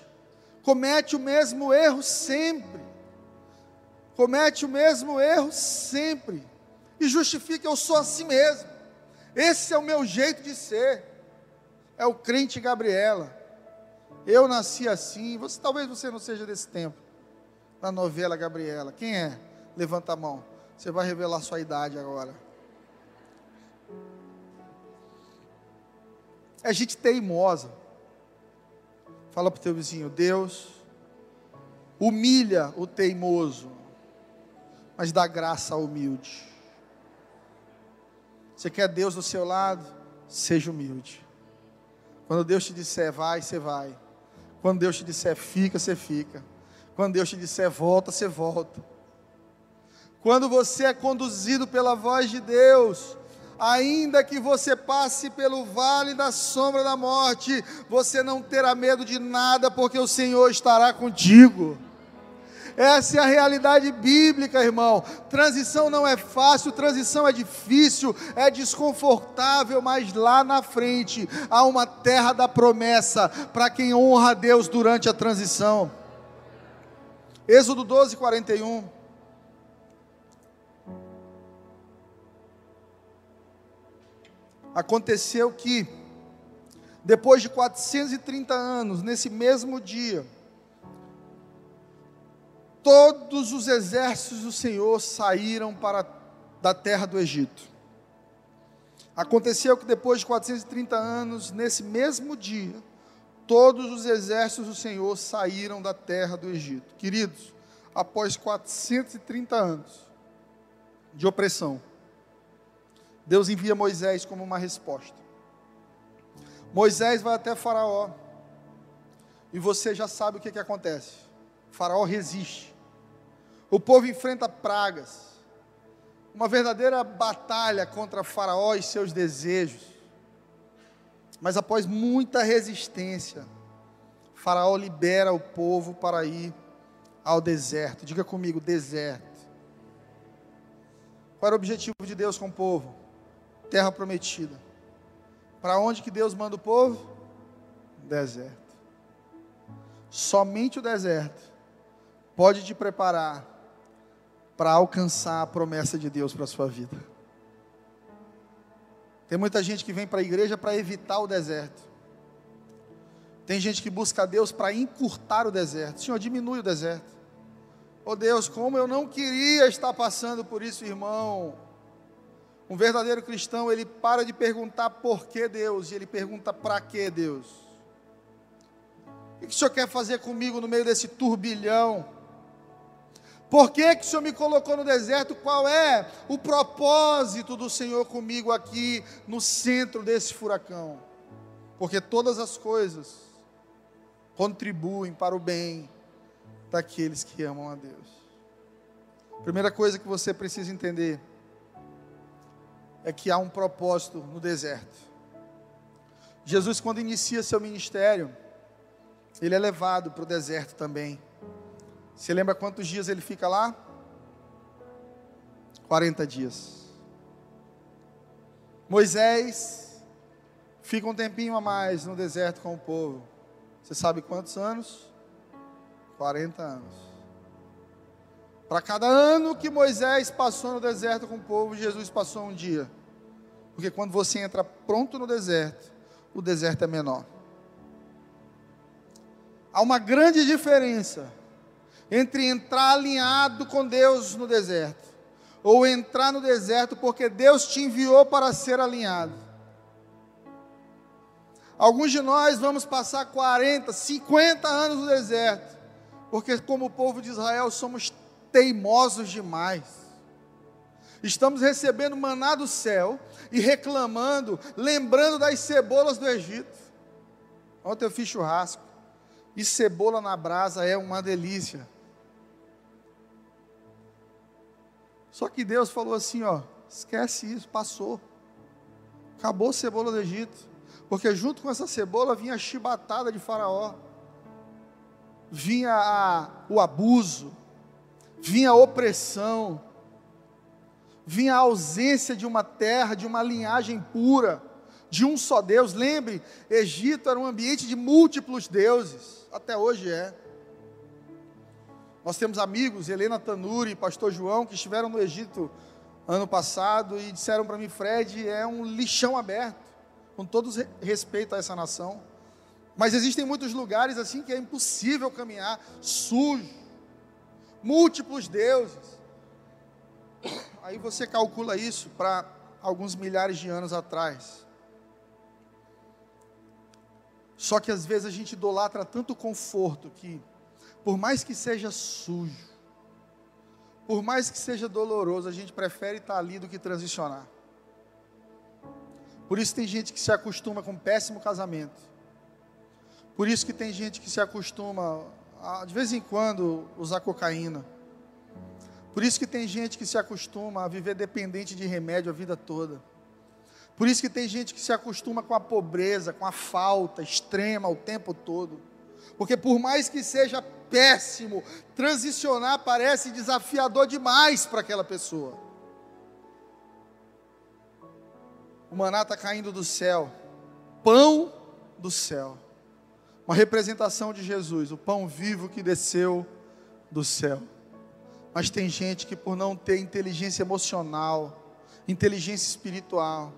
comete o mesmo erro sempre. Comete o mesmo erro sempre. E justifica, eu sou assim mesmo. Esse é o meu jeito de ser. É o crente Gabriela. Eu nasci assim. Você, talvez você não seja desse tempo. Na novela Gabriela. Quem é? Levanta a mão. Você vai revelar sua idade agora. É gente teimosa. Fala para o teu vizinho, Deus humilha o teimoso, mas dá graça ao humilde. Você quer Deus do seu lado? Seja humilde. Quando Deus te disser vai, você vai. Quando Deus te disser fica, você fica. Quando Deus te disser volta, você volta. Quando você é conduzido pela voz de Deus, Ainda que você passe pelo vale da sombra da morte, você não terá medo de nada, porque o Senhor estará contigo. Essa é a realidade bíblica, irmão. Transição não é fácil, transição é difícil, é desconfortável, mas lá na frente há uma terra da promessa para quem honra a Deus durante a transição. Êxodo 12, 41. Aconteceu que, depois de 430 anos, nesse mesmo dia, todos os exércitos do Senhor saíram para da terra do Egito. Aconteceu que depois de 430 anos, nesse mesmo dia, todos os exércitos do Senhor saíram da terra do Egito. Queridos, após 430 anos de opressão, Deus envia Moisés como uma resposta. Moisés vai até Faraó, e você já sabe o que, que acontece. Faraó resiste. O povo enfrenta pragas. Uma verdadeira batalha contra Faraó e seus desejos. Mas após muita resistência, Faraó libera o povo para ir ao deserto. Diga comigo, deserto. Qual era o objetivo de Deus com o povo? Terra prometida. Para onde que Deus manda o povo? Deserto. Somente o deserto pode te preparar para alcançar a promessa de Deus para a sua vida. Tem muita gente que vem para a igreja para evitar o deserto. Tem gente que busca Deus para encurtar o deserto. Senhor, diminui o deserto. Oh Deus, como eu não queria estar passando por isso, irmão. Um verdadeiro cristão, ele para de perguntar por que Deus, e ele pergunta para que Deus. O que o Senhor quer fazer comigo no meio desse turbilhão? Por que, que o Senhor me colocou no deserto? Qual é o propósito do Senhor comigo aqui no centro desse furacão? Porque todas as coisas contribuem para o bem daqueles que amam a Deus. Primeira coisa que você precisa entender é que há um propósito no deserto. Jesus, quando inicia seu ministério, ele é levado para o deserto também. Você lembra quantos dias ele fica lá? 40 dias. Moisés fica um tempinho a mais no deserto com o povo. Você sabe quantos anos? 40 anos. Para cada ano que Moisés passou no deserto com o povo, Jesus passou um dia. Porque quando você entra pronto no deserto, o deserto é menor. Há uma grande diferença entre entrar alinhado com Deus no deserto, ou entrar no deserto porque Deus te enviou para ser alinhado. Alguns de nós vamos passar 40, 50 anos no deserto, porque, como povo de Israel, somos teimosos demais. Estamos recebendo maná do céu e reclamando, lembrando das cebolas do Egito. Ontem eu fiz churrasco e cebola na brasa é uma delícia. Só que Deus falou assim, ó, esquece isso, passou. Acabou a cebola do Egito. Porque junto com essa cebola vinha a chibatada de Faraó. Vinha a, o abuso, vinha a opressão, vinha a ausência de uma terra, de uma linhagem pura, de um só Deus. Lembre, Egito era um ambiente de múltiplos deuses, até hoje é. Nós temos amigos, Helena Tanuri e Pastor João, que estiveram no Egito ano passado e disseram para mim, Fred, é um lixão aberto, com todo respeito a essa nação. Mas existem muitos lugares assim que é impossível caminhar, sujo, múltiplos deuses. Aí você calcula isso para alguns milhares de anos atrás. Só que às vezes a gente idolatra tanto conforto que por mais que seja sujo, por mais que seja doloroso, a gente prefere estar ali do que transicionar. Por isso tem gente que se acostuma com um péssimo casamento. Por isso que tem gente que se acostuma de vez em quando usar cocaína. Por isso que tem gente que se acostuma a viver dependente de remédio a vida toda. Por isso que tem gente que se acostuma com a pobreza, com a falta extrema o tempo todo. Porque por mais que seja péssimo, transicionar parece desafiador demais para aquela pessoa. O maná está caindo do céu, pão do céu, uma representação de Jesus, o pão vivo que desceu do céu. Mas tem gente que, por não ter inteligência emocional, inteligência espiritual,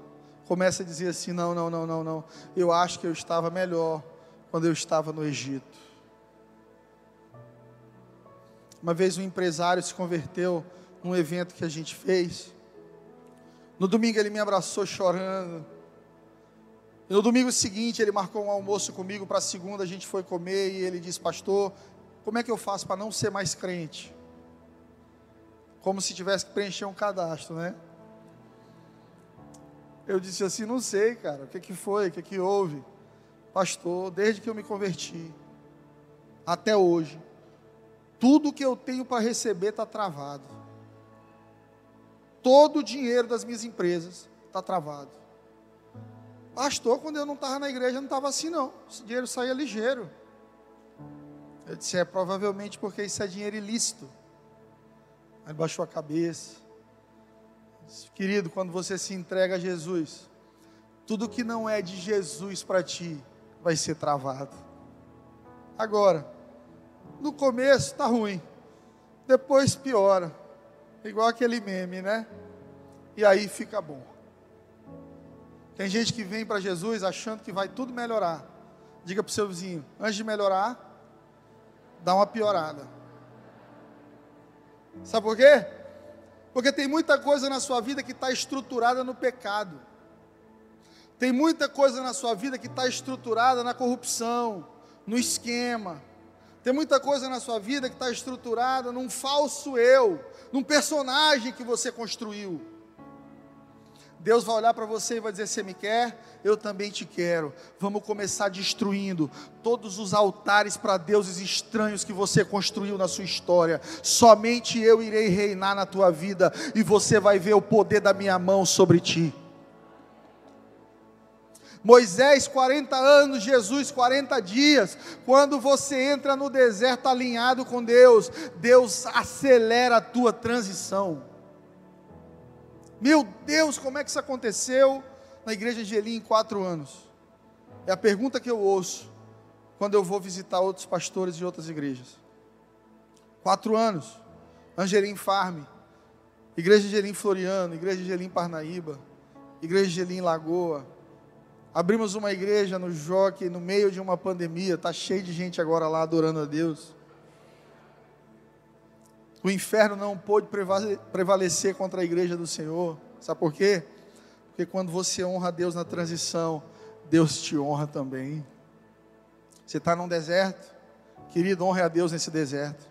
começa a dizer assim: não, não, não, não, não. Eu acho que eu estava melhor quando eu estava no Egito. Uma vez um empresário se converteu num evento que a gente fez. No domingo ele me abraçou chorando. E no domingo seguinte ele marcou um almoço comigo para segunda, a gente foi comer e ele disse: "Pastor, como é que eu faço para não ser mais crente?" Como se tivesse que preencher um cadastro, né? Eu disse assim: não sei, cara, o que, que foi, o que, que houve? Pastor, desde que eu me converti, até hoje, tudo que eu tenho para receber está travado. Todo o dinheiro das minhas empresas está travado. Pastor, quando eu não estava na igreja, não estava assim, não. Esse dinheiro saía ligeiro. Eu disse: é provavelmente porque isso é dinheiro ilícito. Aí baixou a cabeça. Querido, quando você se entrega a Jesus, tudo que não é de Jesus para ti vai ser travado. Agora, no começo está ruim, depois piora, igual aquele meme, né? E aí fica bom. Tem gente que vem para Jesus achando que vai tudo melhorar. Diga para o seu vizinho: antes de melhorar, dá uma piorada. Sabe por quê? Porque tem muita coisa na sua vida que está estruturada no pecado. Tem muita coisa na sua vida que está estruturada na corrupção, no esquema. Tem muita coisa na sua vida que está estruturada num falso eu, num personagem que você construiu. Deus vai olhar para você e vai dizer: Você me quer? Eu também te quero. Vamos começar destruindo todos os altares para deuses estranhos que você construiu na sua história. Somente eu irei reinar na tua vida e você vai ver o poder da minha mão sobre ti. Moisés, 40 anos, Jesus, 40 dias. Quando você entra no deserto alinhado com Deus, Deus acelera a tua transição. Meu Deus, como é que isso aconteceu na igreja de Eli em quatro anos? É a pergunta que eu ouço quando eu vou visitar outros pastores de outras igrejas. Quatro anos, Angelim Farm, igreja de Elim Floriano, igreja de Elim Parnaíba, igreja de Elim Lagoa. Abrimos uma igreja no Joque no meio de uma pandemia, está cheio de gente agora lá adorando a Deus. O inferno não pôde prevalecer contra a igreja do Senhor. Sabe por quê? Porque quando você honra a Deus na transição, Deus te honra também. Você está num deserto, querido, honre a Deus nesse deserto.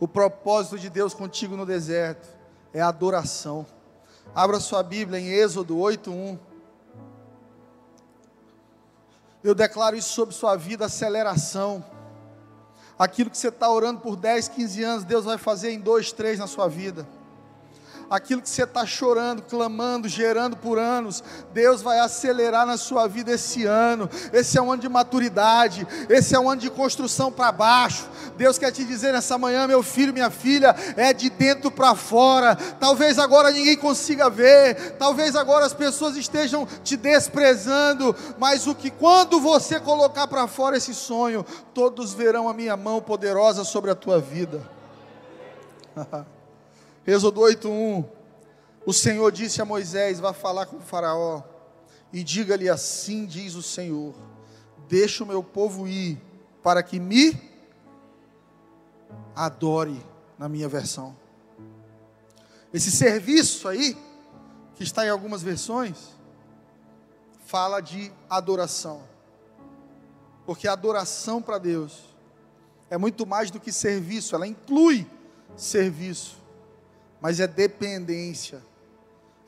O propósito de Deus contigo no deserto é a adoração. Abra sua Bíblia em Êxodo 8:1. Eu declaro isso sobre sua vida, aceleração. Aquilo que você está orando por 10, 15 anos, Deus vai fazer em dois, três na sua vida aquilo que você está chorando, clamando, gerando por anos, Deus vai acelerar na sua vida esse ano. Esse é um ano de maturidade, esse é um ano de construção para baixo. Deus quer te dizer nessa manhã, meu filho, minha filha, é de dentro para fora. Talvez agora ninguém consiga ver, talvez agora as pessoas estejam te desprezando, mas o que quando você colocar para fora esse sonho, todos verão a minha mão poderosa sobre a tua vida. Êxodo 8:1. O Senhor disse a Moisés: Vá falar com o Faraó e diga-lhe assim: diz o Senhor: Deixa o meu povo ir, para que me adore, na minha versão. Esse serviço aí, que está em algumas versões, fala de adoração. Porque adoração para Deus é muito mais do que serviço, ela inclui serviço mas é dependência.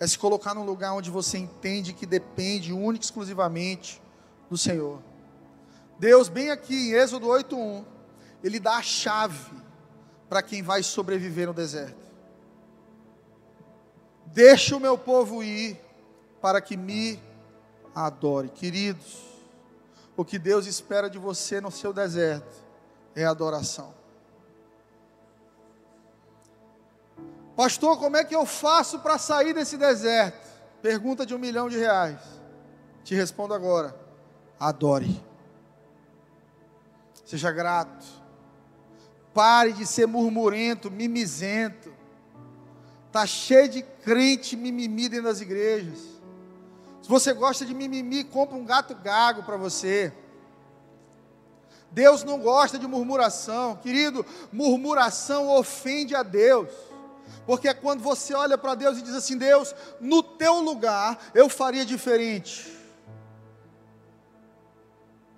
É se colocar num lugar onde você entende que depende única e exclusivamente do Senhor. Deus, bem aqui em Êxodo 8:1, ele dá a chave para quem vai sobreviver no deserto. Deixa o meu povo ir para que me adore. Queridos, o que Deus espera de você no seu deserto é adoração. Pastor, como é que eu faço para sair desse deserto? Pergunta de um milhão de reais. Te respondo agora: adore. Seja grato. Pare de ser murmurento, mimizento. Está cheio de crente mimimi dentro das igrejas. Se você gosta de mimimi, compra um gato gago para você. Deus não gosta de murmuração. Querido, murmuração ofende a Deus. Porque é quando você olha para Deus e diz assim: Deus, no teu lugar eu faria diferente.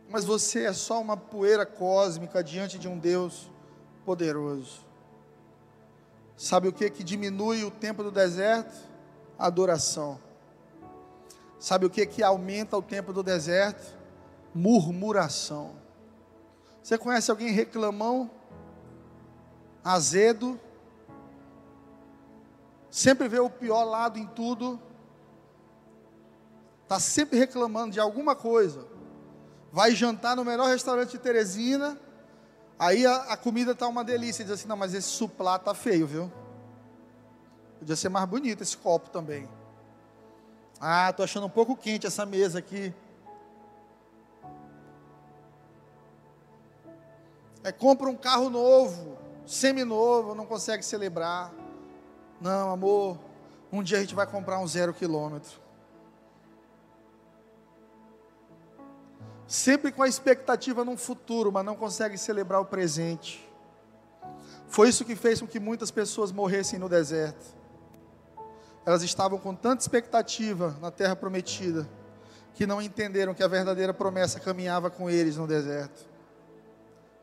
Mas você é só uma poeira cósmica diante de um Deus poderoso. Sabe o que que diminui o tempo do deserto? A adoração. Sabe o que que aumenta o tempo do deserto? Murmuração. Você conhece alguém reclamão, azedo, sempre vê o pior lado em tudo, está sempre reclamando de alguma coisa, vai jantar no melhor restaurante de Teresina, aí a, a comida está uma delícia, diz assim, não, mas esse suplá está feio, viu? Podia ser mais bonito esse copo também. Ah, estou achando um pouco quente essa mesa aqui. É, compra um carro novo, semi-novo, não consegue celebrar. Não, amor, um dia a gente vai comprar um zero quilômetro. Sempre com a expectativa num futuro, mas não consegue celebrar o presente. Foi isso que fez com que muitas pessoas morressem no deserto. Elas estavam com tanta expectativa na terra prometida, que não entenderam que a verdadeira promessa caminhava com eles no deserto.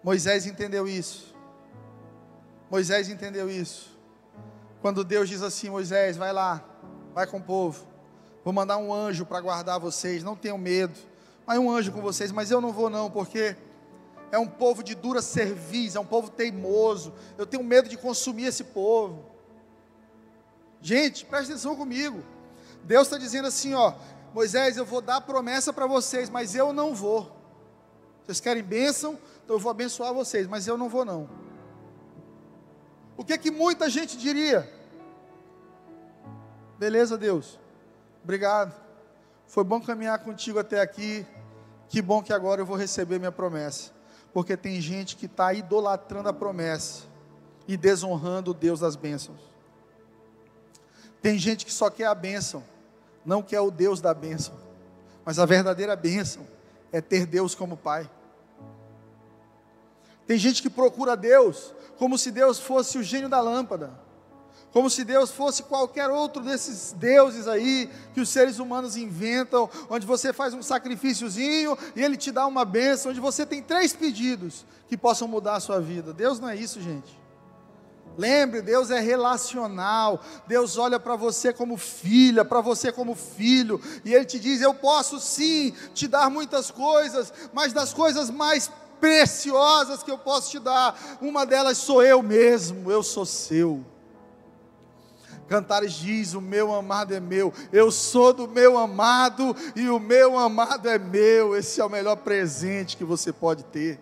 Moisés entendeu isso. Moisés entendeu isso. Quando Deus diz assim: Moisés, vai lá, vai com o povo. Vou mandar um anjo para guardar vocês, não tenham medo. Vai um anjo com vocês, mas eu não vou não, porque é um povo de dura cerviz, é um povo teimoso. Eu tenho medo de consumir esse povo. Gente, preste atenção comigo. Deus está dizendo assim, ó, Moisés, eu vou dar promessa para vocês, mas eu não vou. Vocês querem bênção? Então eu vou abençoar vocês, mas eu não vou não. O que que muita gente diria? Beleza, Deus. Obrigado. Foi bom caminhar contigo até aqui. Que bom que agora eu vou receber minha promessa. Porque tem gente que está idolatrando a promessa e desonrando o Deus das bênçãos. Tem gente que só quer a bênção, não quer o Deus da bênção. Mas a verdadeira bênção é ter Deus como Pai. Tem gente que procura Deus como se Deus fosse o gênio da lâmpada, como se Deus fosse qualquer outro desses deuses aí que os seres humanos inventam, onde você faz um sacrifíciozinho e ele te dá uma bênção, onde você tem três pedidos que possam mudar a sua vida. Deus não é isso, gente. Lembre, Deus é relacional. Deus olha para você como filha, para você como filho, e Ele te diz: Eu posso sim te dar muitas coisas, mas das coisas mais preciosas que eu posso te dar, uma delas sou eu mesmo, eu sou seu. Cantares diz: O meu amado é meu, eu sou do meu amado e o meu amado é meu. Esse é o melhor presente que você pode ter.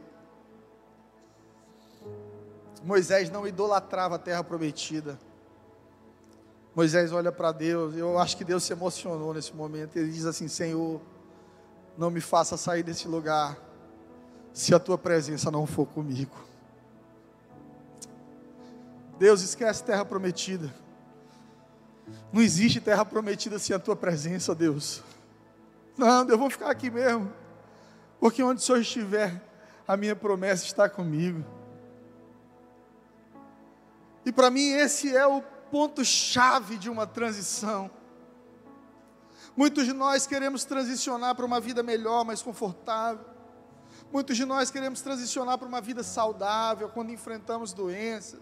Moisés não idolatrava a terra prometida. Moisés olha para Deus, eu acho que Deus se emocionou nesse momento. Ele diz assim: Senhor, não me faça sair desse lugar se a tua presença não for comigo. Deus esquece terra prometida. Não existe terra prometida sem a tua presença, Deus. Não, eu vou ficar aqui mesmo. Porque onde o Senhor estiver, a minha promessa está comigo. E para mim esse é o ponto chave de uma transição. Muitos de nós queremos transicionar para uma vida melhor, mais confortável. Muitos de nós queremos transicionar para uma vida saudável quando enfrentamos doenças.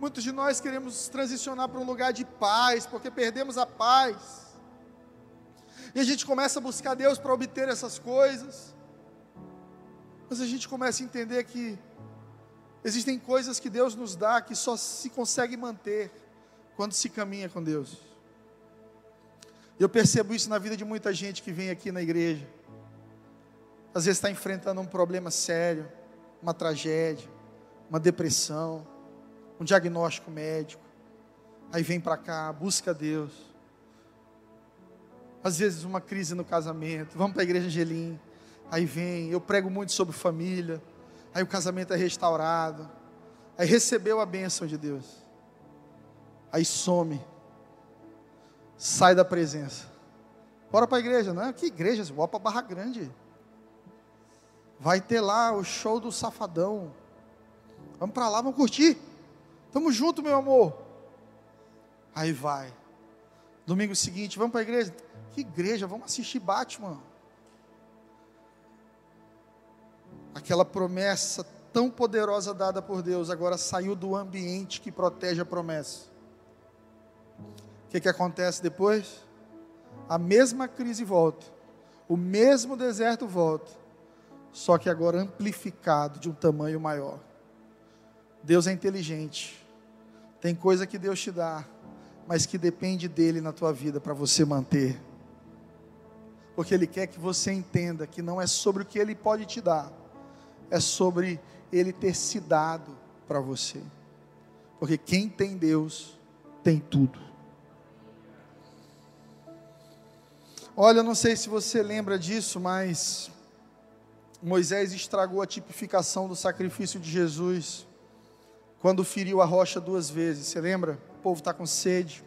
Muitos de nós queremos transicionar para um lugar de paz, porque perdemos a paz. E a gente começa a buscar Deus para obter essas coisas. Mas a gente começa a entender que existem coisas que Deus nos dá que só se consegue manter quando se caminha com Deus. Eu percebo isso na vida de muita gente que vem aqui na igreja. Às vezes está enfrentando um problema sério, uma tragédia, uma depressão, um diagnóstico médico. Aí vem para cá, busca Deus. Às vezes uma crise no casamento. Vamos para a igreja Angelim. Aí vem, eu prego muito sobre família. Aí o casamento é restaurado. Aí recebeu a bênção de Deus. Aí some. Sai da presença. Bora para a igreja, não é? Que igreja? Bora para Barra Grande. Vai ter lá o show do Safadão. Vamos para lá, vamos curtir. Tamo junto, meu amor. Aí vai. Domingo seguinte, vamos para a igreja. Que igreja? Vamos assistir Batman. Aquela promessa tão poderosa dada por Deus agora saiu do ambiente que protege a promessa. O que, que acontece depois? A mesma crise volta, o mesmo deserto volta, só que agora amplificado de um tamanho maior. Deus é inteligente, tem coisa que Deus te dá, mas que depende dele na tua vida para você manter. Porque Ele quer que você entenda que não é sobre o que Ele pode te dar, é sobre Ele ter se dado para você. Porque quem tem Deus, tem tudo. Olha, eu não sei se você lembra disso, mas Moisés estragou a tipificação do sacrifício de Jesus quando feriu a rocha duas vezes. Você lembra? O povo está com sede.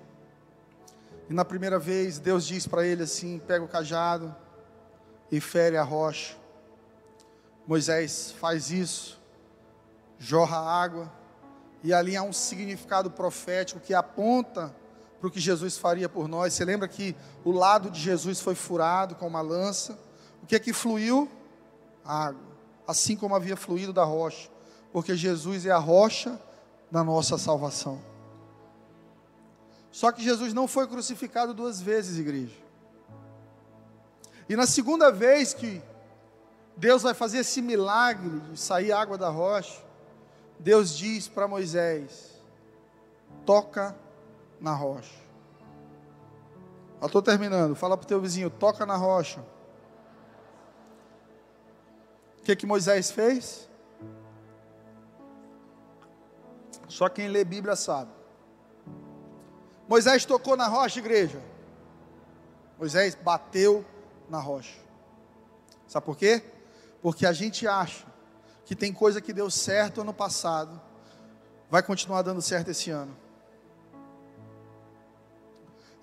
E na primeira vez, Deus diz para ele assim: pega o cajado e fere a rocha. Moisés faz isso, jorra água, e ali há um significado profético que aponta para o que Jesus faria por nós. Você lembra que o lado de Jesus foi furado com uma lança? O que é que fluiu? Água. Assim como havia fluído da rocha. Porque Jesus é a rocha da nossa salvação. Só que Jesus não foi crucificado duas vezes, igreja. E na segunda vez que Deus vai fazer esse milagre de sair água da rocha, Deus diz para Moisés: toca na rocha. Eu estou terminando. Fala para o teu vizinho, toca na rocha. O que, que Moisés fez? Só quem lê Bíblia sabe. Moisés tocou na rocha, igreja. Moisés bateu na rocha. Sabe por quê? Porque a gente acha que tem coisa que deu certo ano passado, vai continuar dando certo esse ano.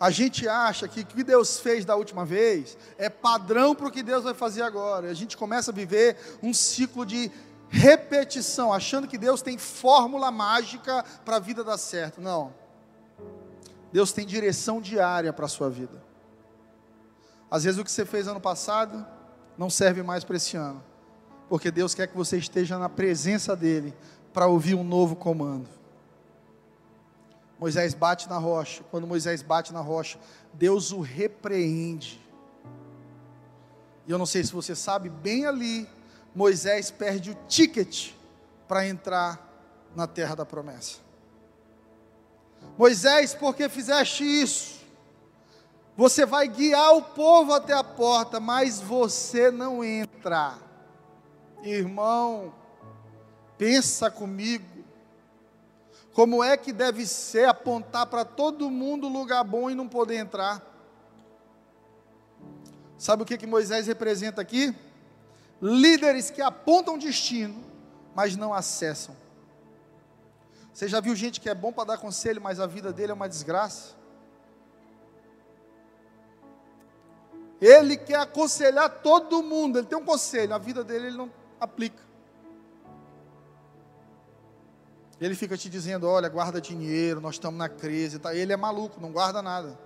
A gente acha que o que Deus fez da última vez é padrão para o que Deus vai fazer agora. A gente começa a viver um ciclo de repetição, achando que Deus tem fórmula mágica para a vida dar certo. Não. Deus tem direção diária para a sua vida. Às vezes o que você fez ano passado não serve mais para esse ano, porque Deus quer que você esteja na presença dEle para ouvir um novo comando. Moisés bate na rocha. Quando Moisés bate na rocha, Deus o repreende. E eu não sei se você sabe, bem ali, Moisés perde o ticket para entrar na terra da promessa. Moisés, porque fizeste isso? Você vai guiar o povo até a porta, mas você não entra. Irmão, pensa comigo. Como é que deve ser apontar para todo mundo lugar bom e não poder entrar? Sabe o que, que Moisés representa aqui? Líderes que apontam destino, mas não acessam. Você já viu gente que é bom para dar conselho, mas a vida dele é uma desgraça? Ele quer aconselhar todo mundo, ele tem um conselho, a vida dele ele não aplica. Ele fica te dizendo: olha, guarda dinheiro, nós estamos na crise. Tá? Ele é maluco, não guarda nada.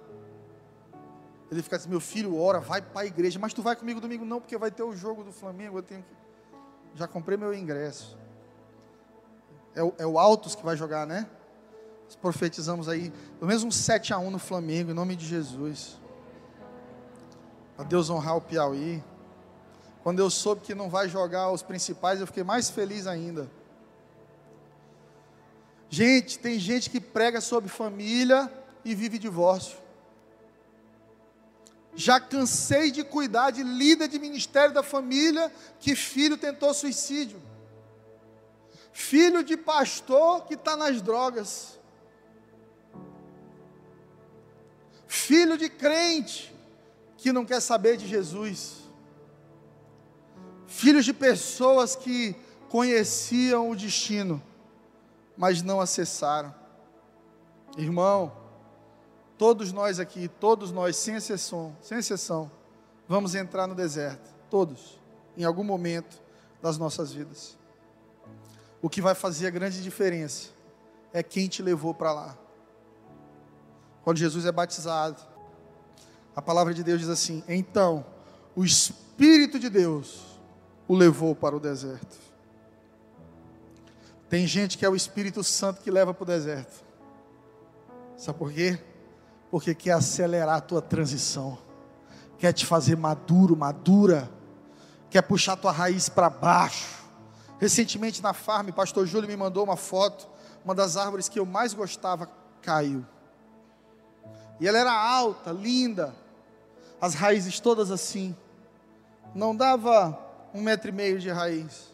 Ele fica assim: meu filho, ora, vai para a igreja, mas tu vai comigo domingo? Não, porque vai ter o jogo do Flamengo. Eu tenho que. Já comprei meu ingresso. É o, é o Altos que vai jogar, né? Nós profetizamos aí, pelo menos um 7 a 1 no Flamengo, em nome de Jesus. Para Deus honrar o Piauí. Quando eu soube que não vai jogar os principais, eu fiquei mais feliz ainda. Gente, tem gente que prega sobre família e vive divórcio. Já cansei de cuidar de líder de ministério da família que filho tentou suicídio. Filho de pastor que está nas drogas. Filho de crente que não quer saber de Jesus. Filhos de pessoas que conheciam o destino, mas não acessaram. Irmão, todos nós aqui, todos nós, sem exceção, sem exceção, vamos entrar no deserto, todos, em algum momento das nossas vidas. O que vai fazer a grande diferença é quem te levou para lá. Quando Jesus é batizado, a palavra de Deus diz assim: então o Espírito de Deus o levou para o deserto. Tem gente que é o Espírito Santo que leva para o deserto. Sabe por quê? Porque quer acelerar a tua transição, quer te fazer maduro, madura, quer puxar tua raiz para baixo. Recentemente na farm, o pastor Júlio me mandou uma foto, uma das árvores que eu mais gostava caiu. E ela era alta, linda, as raízes todas assim. Não dava um metro e meio de raiz.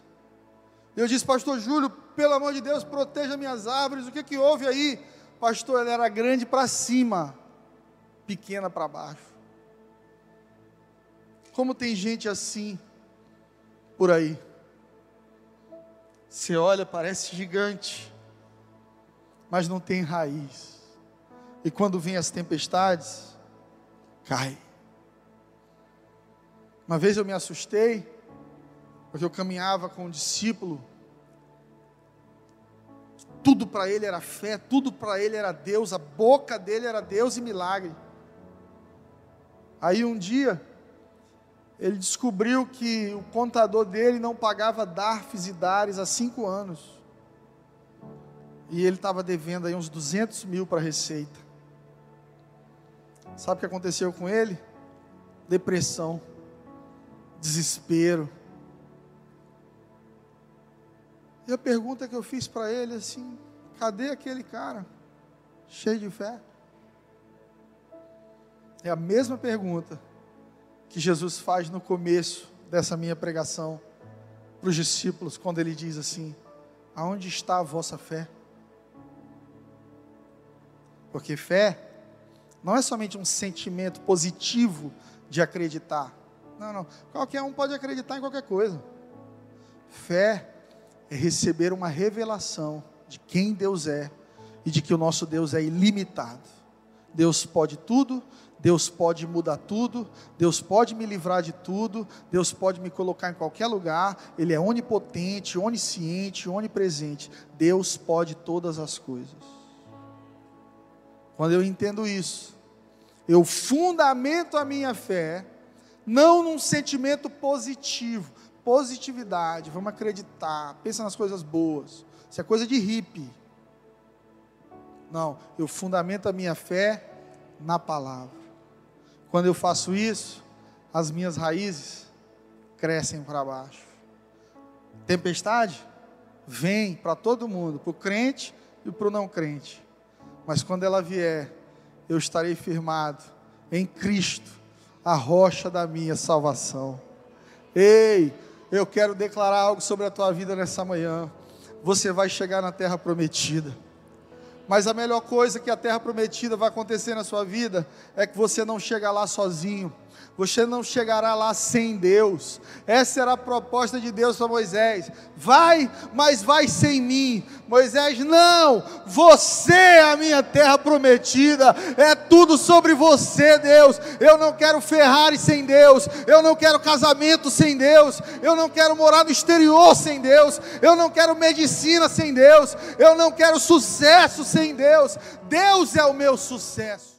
Eu disse, pastor Júlio, pelo amor de Deus, proteja minhas árvores. O que, que houve aí? Pastor, ela era grande para cima, pequena para baixo. Como tem gente assim por aí? Você olha, parece gigante, mas não tem raiz. E quando vem as tempestades, cai. Uma vez eu me assustei, porque eu caminhava com um discípulo tudo para ele era fé, tudo para ele era Deus, a boca dele era Deus e milagre. Aí um dia, ele descobriu que o contador dele não pagava DARFs e DARES há cinco anos. E ele estava devendo aí uns 200 mil para a Receita. Sabe o que aconteceu com ele? Depressão, desespero, E a pergunta que eu fiz para ele assim: cadê aquele cara cheio de fé? É a mesma pergunta que Jesus faz no começo dessa minha pregação para os discípulos, quando ele diz assim: Aonde está a vossa fé? Porque fé não é somente um sentimento positivo de acreditar. Não, não. Qualquer um pode acreditar em qualquer coisa. Fé é receber uma revelação de quem Deus é e de que o nosso Deus é ilimitado. Deus pode tudo, Deus pode mudar tudo, Deus pode me livrar de tudo, Deus pode me colocar em qualquer lugar, Ele é onipotente, onisciente, onipresente. Deus pode todas as coisas. Quando eu entendo isso, eu fundamento a minha fé, não num sentimento positivo, positividade, vamos acreditar, pensa nas coisas boas. Isso é coisa de hippie. Não, eu fundamento a minha fé na palavra. Quando eu faço isso, as minhas raízes crescem para baixo. Tempestade vem para todo mundo, para o crente e para o não crente. Mas quando ela vier, eu estarei firmado em Cristo, a rocha da minha salvação. Ei, eu quero declarar algo sobre a tua vida nessa manhã. Você vai chegar na terra prometida. Mas a melhor coisa que a terra prometida vai acontecer na sua vida é que você não chega lá sozinho você não chegará lá sem Deus. Essa era a proposta de Deus para Moisés. Vai, mas vai sem mim. Moisés, não, você é a minha terra prometida, é tudo sobre você, Deus. Eu não quero Ferrari sem Deus, eu não quero casamento sem Deus, eu não quero morar no exterior sem Deus, eu não quero medicina sem Deus, eu não quero sucesso sem Deus. Deus é o meu sucesso.